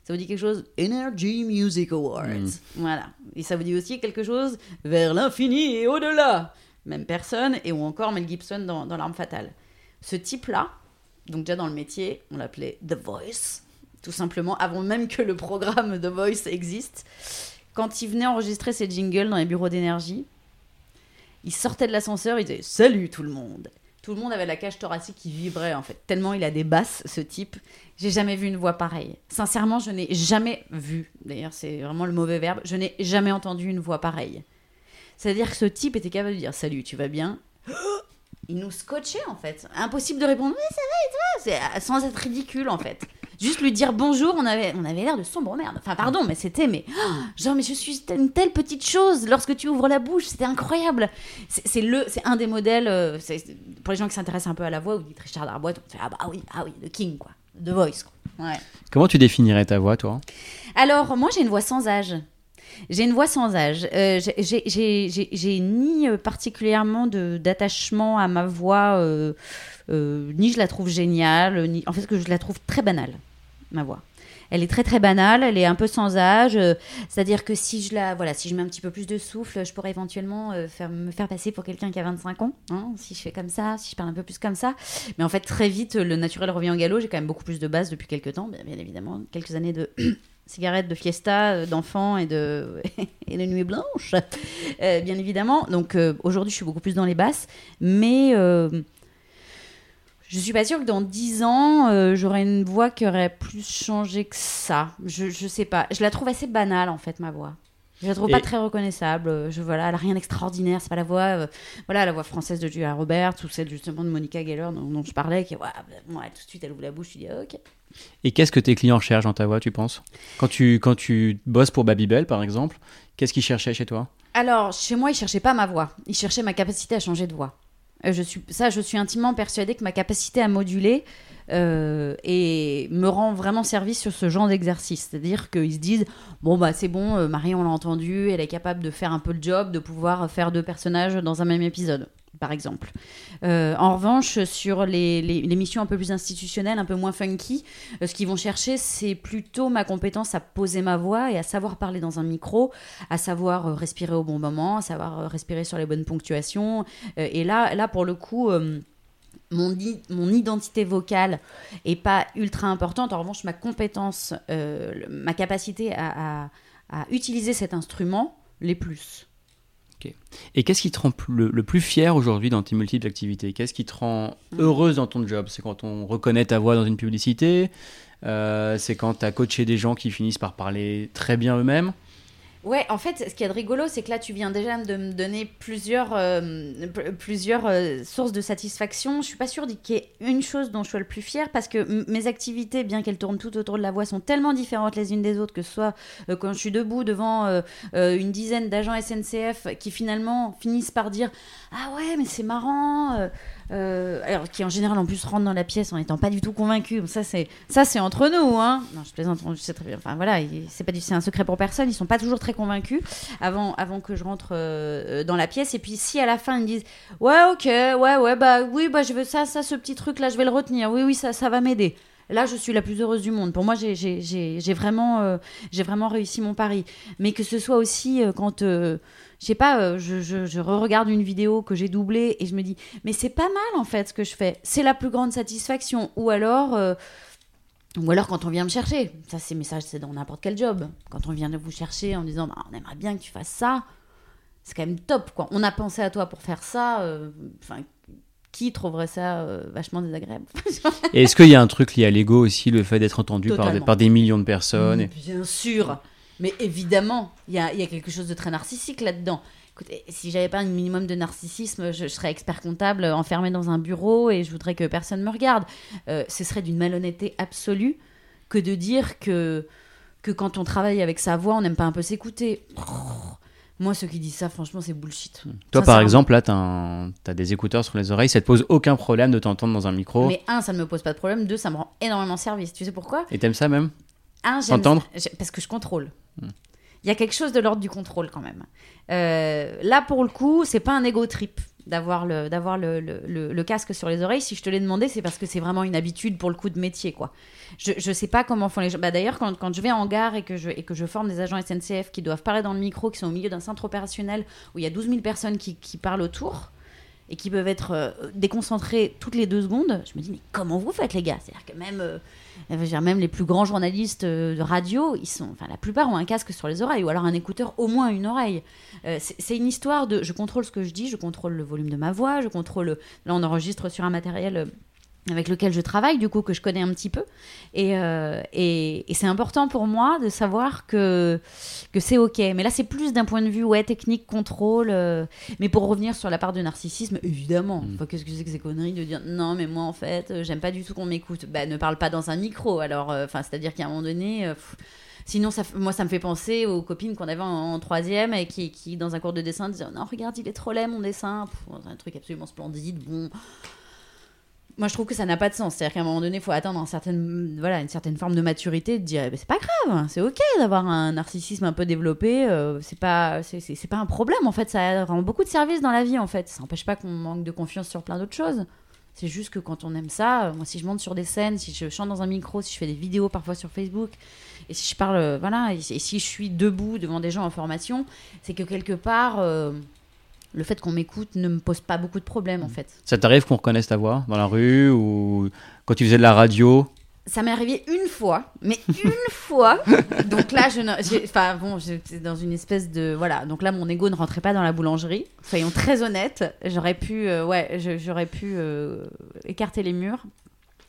Ça vous dit quelque chose? Energy Music Awards. Voilà. Et ça vous dit aussi quelque chose vers l'infini et au-delà. Même personne, et ou encore Mel Gibson dans, dans L'Arme Fatale. Ce type-là, donc déjà dans le métier, on l'appelait The Voice, tout simplement, avant même que le programme The Voice existe. Quand il venait enregistrer ses jingles dans les bureaux d'énergie, il sortait de l'ascenseur, il disait Salut tout le monde Tout le monde avait la cage thoracique qui vibrait en fait, tellement il a des basses ce type. J'ai jamais vu une voix pareille. Sincèrement, je n'ai jamais vu, d'ailleurs c'est vraiment le mauvais verbe, je n'ai jamais entendu une voix pareille. C'est-à-dire que ce type était capable de dire Salut, tu vas bien? Il nous scotchait en fait. Impossible de répondre Oui, ça va et toi? C'est- Sans être ridicule en fait. Juste lui dire bonjour, on avait, on avait l'air de sombre merde. Enfin, pardon, mais c'était, mais genre, mais je suis une telle petite chose lorsque tu ouvres la bouche, c'était incroyable. C'est le, c'est un des modèles. euh, pour les gens qui s'intéressent un peu à la voix, vous dites Richard Darbois, on fait ah bah oui, ah oui, le King quoi, The Voice quoi. Ouais. Comment tu définirais ta voix, toi? Alors, moi, j'ai une voix sans âge. J'ai une voix sans âge. Euh, j'ai- ni euh, particulièrement d'attachement à ma voix, euh, euh, ni je la trouve géniale, ni... en fait, que je la trouve très banale, ma voix. Elle est très très banale, elle est un peu sans âge. euh, C'est-à-dire que si je la, voilà, si je mets un petit peu plus de souffle, je pourrais éventuellement euh, me faire passer pour quelqu'un qui a 25 ans. hein, si je fais comme ça, si je parle un peu plus comme ça. Mais en fait, très vite, le naturel revient au galop. J'ai quand même beaucoup plus de base depuis quelques temps, bien, évidemment, quelques années de cigarettes, de fiesta, euh, d'enfants et de, et de nuit blanche, bien évidemment. Donc aujourd'hui, je suis beaucoup plus dans les basses, mais je suis pas sûre que dans 10 ans, euh, j'aurai une voix qui aurait plus changé que ça. Je, je sais pas. Je la trouve assez banale, en fait, ma voix. Je la trouve pas très reconnaissable. Euh, Je, voilà, elle a rien d'extraordinaire. C'est pas la voix, euh, voilà, la voix française de Julia Roberts ou celle justement de Monica Geller dont, dont je parlais, qui, ouais, ouais, tout de suite, elle ouvre la bouche, tu dis, ah, ok. Et qu'est-ce que tes clients cherchent dans ta voix, tu penses? Quand tu, quand tu bosses pour Babybel, par exemple, qu'est-ce qu'ils cherchaient chez toi? Alors, chez moi, ils cherchaient pas ma voix. Ils cherchaient ma capacité à changer de voix. Euh, Je suis, ça, je suis intimement persuadée que ma capacité à moduler euh, et me rend vraiment service sur ce genre d'exercice. C'est-à-dire qu'ils se disent bon bah c'est bon, euh, Marie on l'a entendu, elle est capable de faire un peu le job, de pouvoir faire deux personnages dans un même épisode, par exemple. Euh, en revanche, sur les, les, missions un peu plus institutionnelles, un peu moins funky, euh, ce qu'ils vont chercher, c'est plutôt ma compétence à poser ma voix et à savoir parler dans un micro, à savoir euh, respirer au bon moment, à savoir respirer sur les bonnes ponctuations. Et là, là pour le coup. mon, mon identité vocale est pas ultra importante. En revanche, ma compétence, ma capacité à, à- à utiliser cet instrument, les plus. Et qu'est-ce qui te rend le, le plus fier aujourd'hui dans tes multiples activités Qu'est-ce qui te rend Mm. heureuse dans ton job? C'est quand on reconnaît ta voix dans une publicité Euh, C'est quand tu as coaché des gens qui finissent par parler très bien eux-mêmes? Ouais, en fait, ce a de rigolo, c'est que là, tu viens déjà de me donner plusieurs, euh, plusieurs euh, sources de satisfaction. Je suis pas sûre qu'il y ait une chose dont je sois le plus fière parce que mes activités, bien qu'elles tournent tout autour de la voix, sont tellement différentes les unes des autres que ce soit euh, quand je suis debout devant une dizaine d'agents SNCF qui finalement finissent par dire Ah ouais, mais c'est marrant. Euh, euh, alors qui en général en plus rentrent dans la pièce en étant pas du tout convaincus. Bon, Ça c'est ça c'est entre nous, hein. Non, je plaisante. Je sais très bien. Enfin voilà, il- c'est pas c'est un secret pour personne. Ils sont pas toujours très convaincus avant avant que je rentre euh, dans la pièce. Et puis si à la fin ils me disent ouais ok ouais ouais bah oui bah je veux ça ça ce petit truc là je vais le retenir. Oui oui ça ça va m'aider. Là, je suis la plus heureuse du monde. Pour moi, j'ai- euh, vraiment réussi mon pari. Mais que ce soit aussi euh, quand, euh, je sais pas, je, re-regarde une vidéo que j'ai doublée et je me dis, mais c'est pas mal en fait ce que je fais. C'est la plus grande satisfaction. Ou alors, ou alors quand on vient me chercher. Ça, c'est c'est dans n'importe quel job. Quand on vient de vous chercher en disant, Bah, on aimerait bien que tu fasses ça, c'est quand même top quoi. On a pensé à toi pour faire ça. Enfin, qui trouverait ça euh, vachement désagréable Et est-ce qu'il y a un truc lié à l'ego aussi, le fait d'être entendu par des, Totalement. par des millions de personnes et- Bien sûr. Mais évidemment, il y a, il y a quelque chose de très narcissique là-dedans. Écoutez, si j'avais pas un minimum de narcissisme, je, je serais expert comptable euh, enfermé dans un bureau et je voudrais que personne me regarde. Euh, ce serait d'une malhonnêteté absolue que de dire que, que quand on travaille avec sa voix, on n'aime pas un peu s'écouter. Oh. Moi, ceux qui disent ça, franchement, c'est bullshit. Toi, par exemple, là, tu as, des écouteurs sur les oreilles, ça te pose aucun problème de t'entendre dans un micro. Mais un, ça ne me pose pas de problème. Deux, ça me rend énormément service. Tu sais pourquoi? Et t'aimes ça même? Un, j'aime Parce que je contrôle. Il y a quelque chose de l'ordre du contrôle quand même. Euh, là, pour le coup, c'est pas un ego trip d'avoir le, d'avoir le, le- casque sur les oreilles. Si je te l'ai demandé, c'est parce que c'est vraiment une habitude pour le coup de métier. quoi. Je, je sais pas comment font les gens. Bah, D'ailleurs, quand, quand je vais en gare et que, je, et que je forme des agents SNCF qui doivent parler dans le micro, qui sont au milieu d'un centre opérationnel où il y a 12 000 personnes qui, qui parlent autour et qui peuvent être euh, déconcentrés toutes les deux secondes, je me dis, mais comment vous faites, les gars? C'est-à-dire que même, euh, même les plus grands journalistes euh, de radio, ils sont, la plupart ont un casque sur les oreilles, ou alors un écouteur, au moins une oreille. Euh, c'est une histoire de, je contrôle ce que je dis, je contrôle le volume de ma voix, je contrôle, là on enregistre sur un matériel avec lequel je travaille, du coup, que je connais un petit peu. Et, euh, et, et c'est important pour moi de savoir que, que c'est OK. Mais là, c'est plus d'un point de vue ouais, technique, contrôle. euh, mais pour revenir sur la part de narcissisme, évidemment, Mm. Qu'est-ce que c'est que ces conneries de dire non, mais moi, en fait, euh, j'aime pas du tout qu'on m'écoute. Bah, ne parle pas dans un micro. Alors, euh, c'est-à-dire qu'à un moment donné. pff, Sinon, ça, moi, ça me fait penser aux copines qu'on avait en, en troisième et qui, qui, dans un cours de dessin, disaient Non, regarde, il est trop laid mon dessin. Pff, un truc absolument splendide. Bon, moi, je trouve que ça n'a pas de sens. C'est-à-dire qu'à un moment donné, il faut atteindre un certain, voilà, une certaine forme de maturité, de dire, eh ben, c'est pas grave, c'est ok d'avoir un narcissisme un peu développé. euh, c'est pas, pas un problème. En fait, ça rend beaucoup de services dans la vie. En fait, ça n'empêche pas qu'on manque de confiance sur plein d'autres choses. C'est juste que quand on aime ça, euh, moi, si je monte sur des scènes, si je chante dans un micro, si je fais des vidéos parfois sur Facebook, et si je parle, euh, voilà, et, si je suis debout devant des gens en formation, c'est que quelque part. Le fait qu'on m'écoute ne me pose pas beaucoup de problèmes en fait. Ça t'arrive qu'on reconnaisse ta voix dans la rue ou quand tu faisais de la radio? Ça m'est arrivé une fois, mais une fois. Donc là, je, enfin bon, j'étais dans une espèce de voilà. Donc là, mon ego ne rentrait pas dans la boulangerie. Soyons très honnêtes. J'aurais pu, euh, ouais, j'aurais pu euh, écarter les murs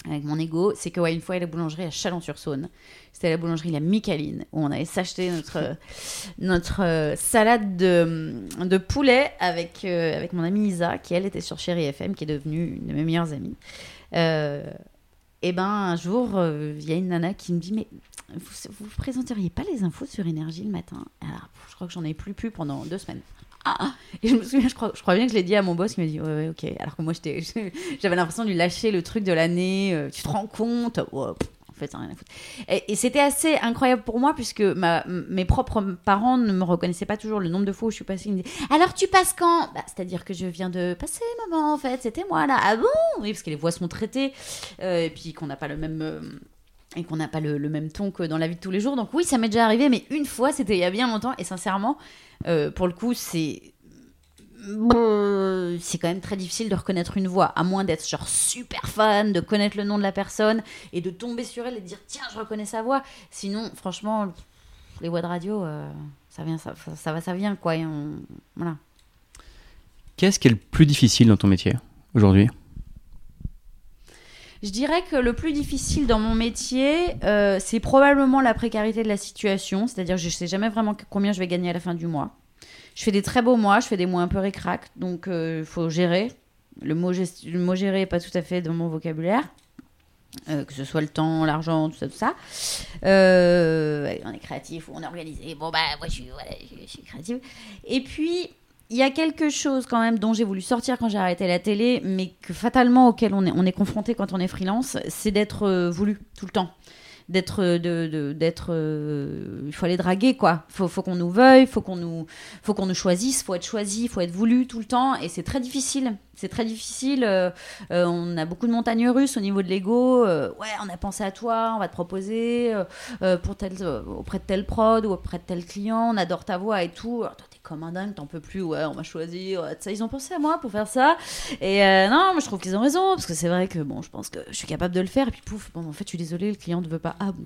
avec mon ego. C'est que ouais, une fois, il y a la boulangerie à Chalon-sur-Saône. C'était la boulangerie La Micaline où on avait s'acheter notre notre euh, salade de, de poulet avec euh, avec mon amie Isa qui elle était sur Chéri FM, qui est devenue une de mes meilleures amies. Euh, et ben un jour, euh, il y a une nana qui me dit mais vous, vous présenteriez pas les infos sur énergie le matin? Alors je crois que j'en ai plus pu pendant deux semaines. Ah et je me souviens, je crois, je crois bien que je l'ai dit à mon boss qui m'a dit ouais, ouais ok. Alors que moi j'avais l'impression de lui lâcher le truc de l'année. euh, tu te rends compte? Pff, En fait, rien à foutre. Et, c'était assez incroyable pour moi puisque mes propres parents ne me reconnaissaient pas toujours le nombre de fois où je suis passée. Ils me disaient alors tu passes quand Bah, C'est-à-dire que je viens de passer maman en fait. C'était moi là. Ah bon? Oui parce que les voix sont traitées euh, et puis qu'on n'a pas le même euh, et qu'on n'a pas le même ton que dans la vie de tous les jours. Donc oui, ça m'est déjà arrivé, mais une fois, c'était il y a bien longtemps, et sincèrement, euh, pour le coup, c'est bon, c'est quand même très difficile de reconnaître une voix, à moins d'être genre super fan, de connaître le nom de la personne et de tomber sur elle et de dire tiens, je reconnais sa voix. Sinon, franchement, les voix de radio, euh, ça vient, ça, va, ça vient quoi. voilà. Qu'est-ce qui est le plus difficile dans ton métier aujourd'hui? Je dirais que le plus difficile dans mon métier, euh, c'est probablement la précarité de la situation. C'est-à-dire je ne sais jamais vraiment combien je vais gagner à la fin du mois. Je fais des très beaux mois, je fais des mois un peu récrac, donc il faut gérer. Le mot, gérer n'est pas tout à fait dans mon vocabulaire. Euh, que ce soit le temps, l'argent, tout ça, tout ça. Euh, on est créatif, on est organisé. Bon, bah, moi, je suis, voilà, je suis créative. Et puis, il y a quelque chose quand même dont j'ai voulu sortir quand j'ai arrêté la télé, mais que fatalement auquel on est, on est confronté quand on est freelance, c'est d'être euh, voulu tout le temps. D'être, euh, de, euh, il faut aller draguer quoi. Faut, faut qu'on nous veuille, faut qu'on nous, faut qu'on nous choisisse, faut être choisi, faut être voulu tout le temps, et c'est très difficile. C'est très difficile. on a beaucoup de montagnes russes au niveau de l'ego. ouais, on a pensé à toi, on va te proposer pour tel, auprès de tel prod ou auprès de tel client. On adore ta voix et tout. Comme un dingue, t'en peux plus. Ouais, on m'a choisi. ouais, ça, ils ont pensé à moi pour faire ça. Et euh, non, moi, je trouve qu'ils ont raison parce que c'est vrai que bon, je pense que je suis capable de le faire. Et puis pouf, bon, en fait, je suis désolée, le client ne veut pas. Ah bon.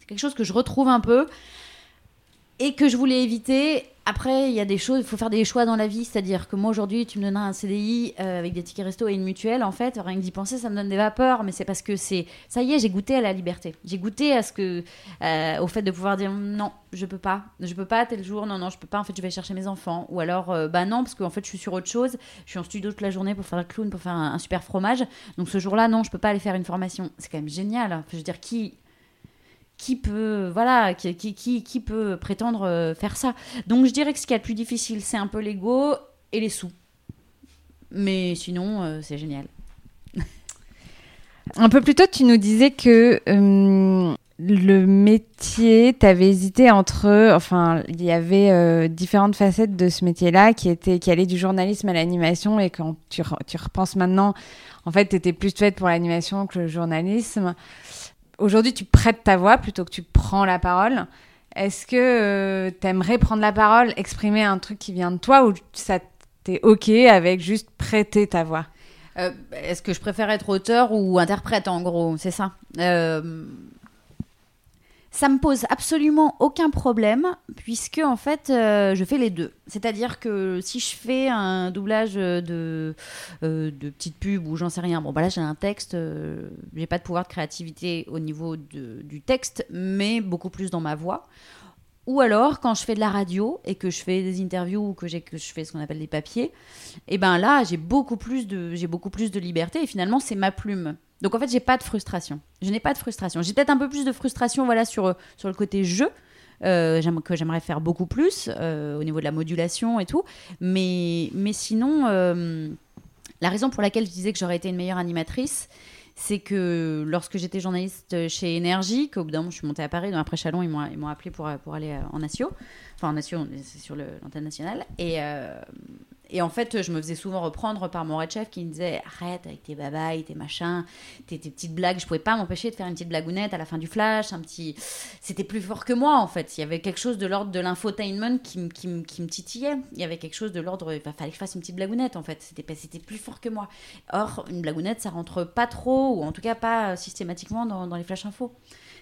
C'est quelque chose que je retrouve un peu et que je voulais éviter. Après, il y a des choses, il faut faire des choix dans la vie. C'est-à-dire que moi, aujourd'hui, tu me donneras un CDI euh, avec des tickets resto et une mutuelle. En fait, rien que d'y penser, ça me donne des vapeurs. Mais c'est parce que c'est. Ça y est, j'ai goûté à la liberté. J'ai goûté à ce que. euh, au fait de pouvoir dire non, je peux pas. Je peux pas tel jour. Non, non, je peux pas. En fait, je vais chercher mes enfants. Ou alors, euh, bah non, parce qu'en fait, je suis sur autre chose. Je suis en studio toute la journée pour faire un clown, pour faire un, super fromage. Donc ce jour-là, non, je peux pas aller faire une formation. C'est quand même génial. Je veux dire, qui qui peut voilà qui, qui, qui, peut prétendre euh, faire ça donc je dirais que ce qui est le plus difficile c'est un peu l'ego et les sous mais sinon euh, c'est génial Un peu plus tôt, tu nous disais que euh, le métier, tu avais hésité entre. Enfin, il y avait différentes facettes de ce métier-là qui, étaient, qui allaient du journalisme à l'animation. Et quand tu, tu repenses maintenant, en fait, tu étais plus faite pour l'animation que le journalisme. Aujourd'hui, tu prêtes ta voix plutôt que tu prends la parole. Est-ce que tu aimerais prendre la parole, exprimer un truc qui vient de toi ou ça t'es OK avec juste prêter ta voix? Euh, est-ce que je préfère être auteur ou interprète en gros? C'est ça. Euh, ça me pose absolument aucun problème puisque en fait euh, je fais les deux. C'est-à-dire que si je fais un doublage de euh, de petite pub ou j'en sais rien, bon bah là j'ai un texte, euh, j'ai pas de pouvoir de créativité au niveau du texte, mais beaucoup plus dans ma voix. Ou alors quand je fais de la radio et que je fais des interviews ou que, je fais ce qu'on appelle des papiers, et ben là j'ai beaucoup plus de beaucoup plus de liberté et finalement c'est ma plume. Donc en fait j'ai pas de frustration. Je n'ai pas de frustration. J'ai peut-être un peu plus de frustration voilà sur sur le côté jeu. euh, que j'aimerais faire beaucoup plus euh, au niveau de la modulation et tout mais mais sinon euh, la raison pour laquelle je disais que j'aurais été une meilleure animatrice c'est que lorsque j'étais journaliste chez Énergie, qu'au bout d'un moment je suis montée à Paris, donc après Chalon, ils m'ont, appelé pour, aller euh, en Asio, enfin en Asio, c'est sur l'antenne nationale, et, euh, et en fait je me faisais souvent reprendre par mon red chef qui me disait arrête avec tes babayes, tes machins, tes, tes petites blagues, je pouvais pas m'empêcher de faire une petite blagounette à la fin du flash, un petit... C'était plus fort que moi en fait, il y avait quelque chose de l'ordre de l'infotainment qui, qui, me- titillait, il y avait quelque chose de l'ordre, il fallait que je fasse une petite blagounette en fait, c'était, plus fort que moi. Or, une blagounette, ça rentre pas trop, ou en tout cas pas systématiquement dans, dans les flash infos.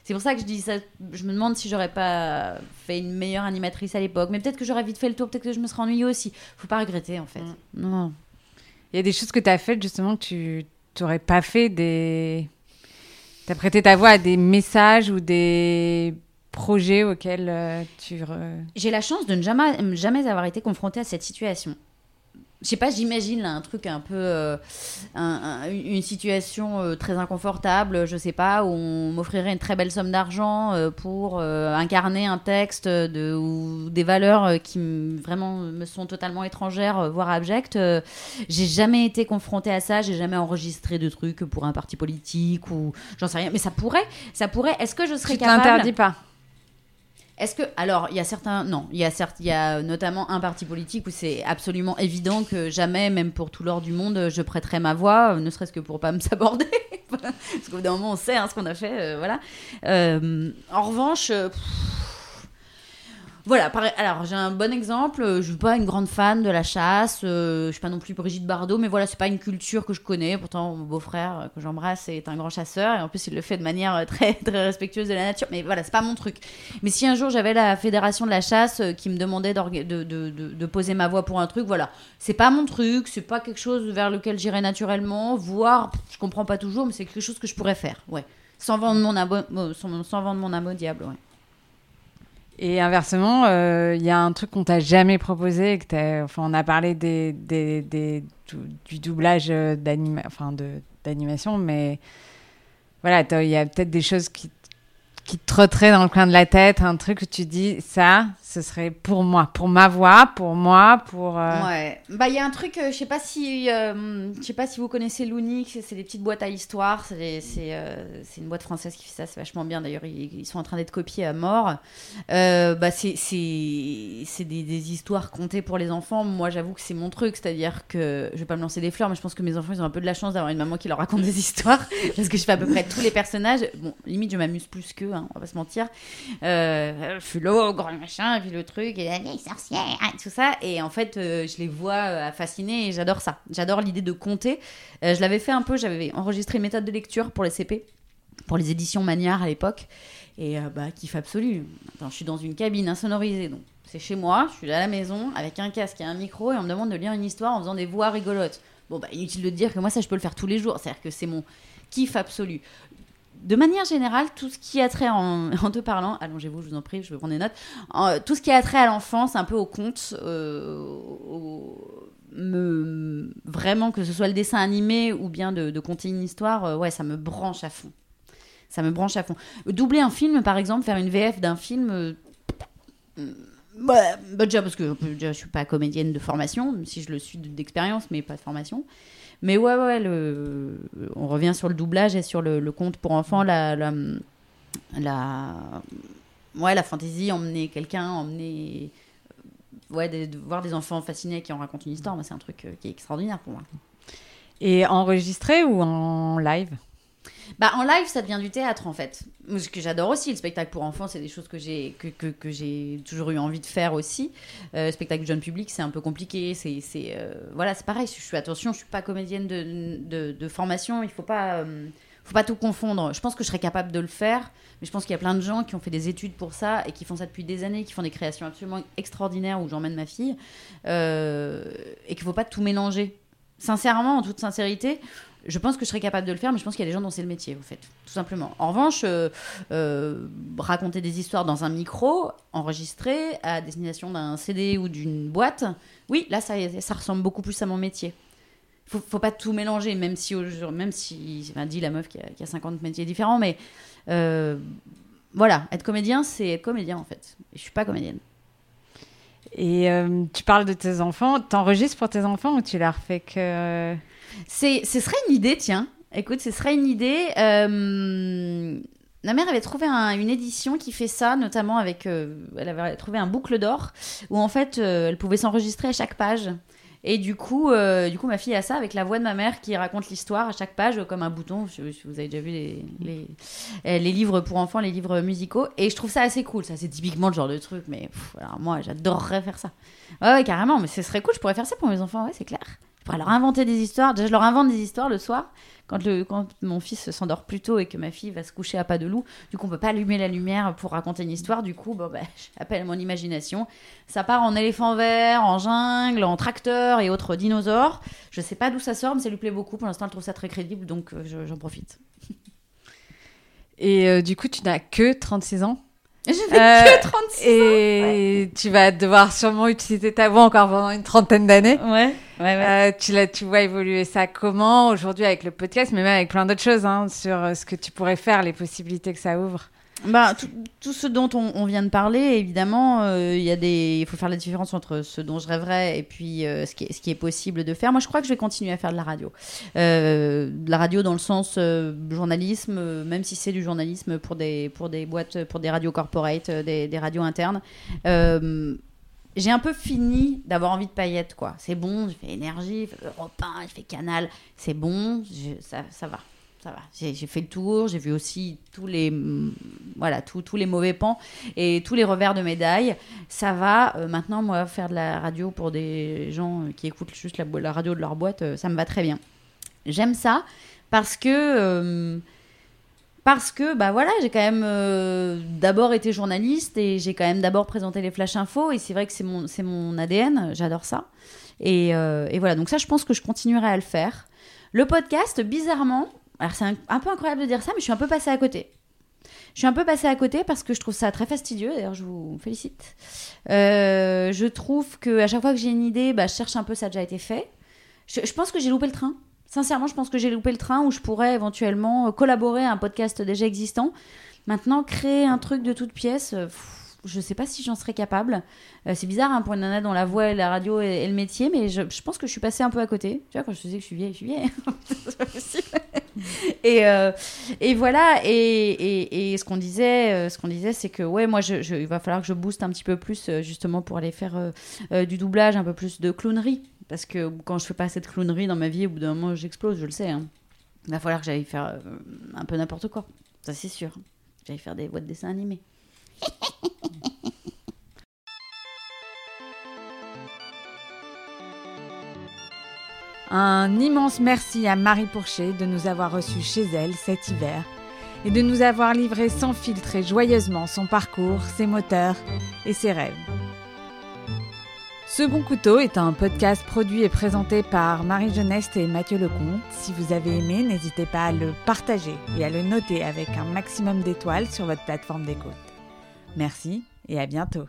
C'est pour ça que je dis ça. Je me demande si j'aurais pas fait une meilleure animatrice à l'époque. Mais peut-être que j'aurais vite fait le tour, peut-être que je me serais ennuyée aussi. Faut pas regretter en fait. Mm. Non. Il y a des choses que tu as faites justement que tu n'aurais pas fait des. Tu as prêté ta voix à des messages ou des projets auxquels euh, tu. re- J'ai la chance de ne jamais, jamais avoir été confrontée à cette situation. Je sais pas, j'imagine un truc un peu. euh, un- un- une situation euh, très inconfortable, je sais pas, où on m'offrirait une très belle somme d'argent euh, pour incarner un texte de, ou des valeurs qui vraiment me sont totalement étrangères, voire abjectes. J'ai jamais été confrontée à ça, j'ai jamais enregistré de trucs pour un parti politique ou j'en sais rien. Mais ça pourrait, ça pourrait. Est-ce que je serais Tu capable t'interdis pas. Est-ce que alors il y a certains non il y a certes il y a notamment un parti politique où c'est absolument évident que jamais même pour tout l'or du monde je prêterai ma voix euh, ne serait-ce que pour pas me saborder. Parce qu'au bout d'un moment on sait hein, ce qu'on a fait euh, voilà. Euh, en revanche Voilà, pareil- alors j'ai un bon exemple. euh, Je suis pas une grande fan de la chasse. euh, je suis pas non plus Brigitte Bardot, mais voilà, c'est pas une culture que je connais. Pourtant, mon beau-frère euh, que j'embrasse est un grand chasseur et en plus il le fait de manière très très respectueuse de la nature. Mais voilà, c'est pas mon truc. Mais si un jour j'avais la fédération de la chasse qui me demandait de, poser ma voix pour un truc, voilà, c'est pas mon truc. C'est pas quelque chose vers lequel j'irais naturellement. Voire, je comprends pas toujours, mais c'est quelque chose que je pourrais faire. Ouais, sans vendre mon abo, sans, vendre mon diable. Ouais. Et inversement, euh, il y a un truc qu'on t'a jamais proposé, que enfin, on a parlé des, des, du, doublage euh, d'anima- enfin, d'animation, mais voilà, il y a peut-être des choses qui, qui te trotteraient dans le coin de la tête, un truc où tu dis, ça, ce serait pour moi, pour ma voix, pour moi, pour... euh, Ouais. Bah il y a un truc, euh, je sais si, euh, sais pas si vous connaissez Loonix, c'est des petites boîtes à histoire. C'est une boîte française qui fait ça, c'est vachement bien. D'ailleurs ils, sont en train d'être copiés à mort. Bah c'est des, des histoires contées pour les enfants. Moi j'avoue que c'est mon truc, c'est-à-dire que je vais pas me lancer des fleurs, mais je pense que mes enfants ils ont un peu de la chance d'avoir une maman qui leur raconte des histoires parce que je fais à peu près tous les personnages. Bon limite je m'amuse plus qu'eux, hein, on va pas se mentir. Euh, l'ogre, machin, et puis le truc, et la et tout ça. Et en fait, euh, je les vois euh, fascinés et j'adore ça. J'adore l'idée de compter. Euh, je l'avais fait un peu, j'avais enregistré méthode de lecture pour les CP, pour les éditions Magnard à l'époque. Et bah, kiff absolu. Attends, je suis dans une cabine insonorisée, donc c'est chez moi, je suis à la maison, avec un casque et un micro, et on me demande de lire une histoire en faisant des voix rigolotes. Bon, bah, inutile de dire que moi, ça, je peux le faire tous les jours. C'est-à-dire que c'est mon kiff absolu de manière générale, tout ce qui a trait en, te parlant, allongez-vous, je vous en prie, je vais prendre des notes. Tout ce qui a trait à l'enfance, un peu au conte, euh, vraiment que ce soit le dessin animé ou bien de, conter une histoire, euh, ça me branche à fond. Ça me branche à fond. Doubler un film, par exemple, faire une VF d'un film. euh, bah, bah, déjà parce que je suis pas comédienne de formation, si je le suis d'expérience, mais pas de formation. Mais ouais, ouais, le... on revient sur le doublage et sur le, conte pour enfants, la, la, ouais, la fantaisie, emmener quelqu'un, emmener, euh, ouais, de, de voir des enfants fascinés qui en racontent une histoire, c'est un truc euh, qui est extraordinaire pour moi. Et enregistré ou en live? Bah, en live, ça devient du théâtre en fait. Ce que j'adore aussi, le spectacle pour enfants, c'est des choses que j'ai que, que, toujours eu envie de faire aussi. Euh, le spectacle jeune public, c'est un peu compliqué. C'est euh, voilà, pareil. Je suis attention, je suis pas comédienne de, de, formation. Il faut euh, faut pas tout confondre. Je pense que je serais capable de le faire, mais je pense qu'il y a plein de gens qui ont fait des études pour ça et qui font ça depuis des années, qui font des créations absolument extraordinaires où j'emmène ma fille euh, et qu'il faut pas tout mélanger. Sincèrement, en toute sincérité, je pense que je serais capable de le faire, mais je pense qu'il y a des gens dont c'est le métier, au fait, tout simplement. En revanche, euh, euh, raconter des histoires dans un micro, enregistré, à destination d'un CD ou d'une boîte, oui, là, ça, ressemble beaucoup plus à mon métier. Faut, faut pas tout mélanger, même si, même si, dit la meuf qui a, qui a 50 métiers différents, mais euh, voilà, être comédien, c'est être comédien, en fait. Et je suis pas comédienne. Et tu parles de tes enfants, t'enregistres pour tes enfants ou tu leur fais que... C'est, ce serait une idée, tiens. Écoute, ce serait une idée. Euh, ma mère avait trouvé un- une édition qui fait ça, notamment avec. euh, elle avait trouvé un boucle d'or où en fait euh, elle pouvait s'enregistrer à chaque page. Et du coup, du coup, ma fille a ça avec la voix de ma mère qui raconte l'histoire à chaque page, comme un bouton. Vous avez déjà vu les, les, livres pour enfants, les livres musicaux. Et je trouve ça assez cool. Ça, c'est typiquement le genre de truc. Mais alors moi, j'adorerais faire ça. Ouais, ouais, carrément. Mais ce serait cool. Je pourrais faire ça pour mes enfants. Ouais, c'est clair. Pourrais leur inventer des histoires. Déjà, je leur invente des histoires le soir. Quand, le, quand mon fils s'endort plus tôt et que ma fille va se coucher à pas de loup, du coup, on peut pas allumer la lumière pour raconter une histoire. Du coup, bon, bah, j'appelle mon imagination. Ça part en éléphant vert, en jungle, en tracteur et autres dinosaures. Je sais pas d'où ça sort, mais ça lui plaît beaucoup. Pour l'instant, elle trouve ça très crédible, donc euh, je- j'en profite. Et euh, du coup, tu n'as que 36 ans? Euh, que 36 Et tu vas devoir sûrement utiliser ta voix encore pendant une trentaine d'années. Ouais, ouais, ouais. Euh, tu vois évoluer ça comment aujourd'hui avec le podcast, mais même avec plein d'autres choses, hein, sur euh, ce que tu pourrais faire, les possibilités que ça ouvre. Bah, tout, ce dont on, vient de parler, évidemment, euh, il y a des, il faut faire la différence entre ce dont je rêverais et puis euh, ce, qui est, possible de faire. Moi, je crois que je vais continuer à faire de la radio. Euh, de la radio dans le sens euh, journalisme, même si c'est du journalisme pour des, pour des boîtes, pour des radios corporate, des, radios internes. J'ai un peu fini d'avoir envie de paillettes, quoi. C'est bon, j'ai fait énergie, j'ai fait Europe 1, j'ai fait Canal, c'est bon, ça, ça va. Ça va. J'ai fait le tour, j'ai vu aussi tous les, mm, voilà, tous, les mauvais pans et tous les revers de médaille. Ça va. Euh, maintenant, moi, faire de la radio pour des gens euh, qui écoutent juste la, radio de leur boîte, euh, ça me va très bien. J'aime ça parce que. euh, parce que bah voilà j'ai quand même d'abord été journaliste et j'ai quand même d'abord présenté les flash infos et c'est vrai que c'est mon mon ADN j'adore ça et voilà donc ça je pense que je continuerai à le faire le podcast bizarrement alors c'est un, peu incroyable de dire ça mais je suis un peu passée à côté. Je suis un peu passée à côté parce que je trouve ça très fastidieux d'ailleurs je vous félicite. Euh, je trouve que à chaque fois que j'ai une idée bah, je cherche un peu ça a déjà été fait. Je, je pense que j'ai loupé le train. Sincèrement, je pense que j'ai loupé le train où je pourrais éventuellement collaborer à un podcast déjà existant. Maintenant, créer un truc de toute pièce, euh, je sais pas si j'en serais capable. Euh, c'est bizarre hein, pour une nana dont la voix, la radio et, le métier, mais je, pense que je suis passée un peu à côté. Tu vois, quand je disais que je suis vieille, je suis vieille. Possible. et, euh, et voilà. Et, ce qu'on disait, euh, ce qu'on disait, c'est que ouais, moi, il va falloir que je booste un petit peu plus euh, justement pour aller faire euh, euh, du doublage, un peu plus de clownerie. Parce que quand je fais pas de clownerie dans ma vie, au bout d'un moment, j'explose, je le sais. hein. Il va falloir que j'aille faire euh, un peu n'importe quoi. Ça, c'est sûr. J'aille faire des voix de dessins animés. Un immense merci à Marie Pourchet de nous avoir reçus chez elle cet hiver et de nous avoir livré sans filtre et joyeusement son parcours, ses moteurs et ses rêves. Second Couteau est un podcast produit et présenté par Marie Geneste et Mathieu Lecomte. Si vous avez aimé, n'hésitez pas à le partager et à le noter avec un maximum d'étoiles sur votre plateforme d'écoute. Merci et à bientôt.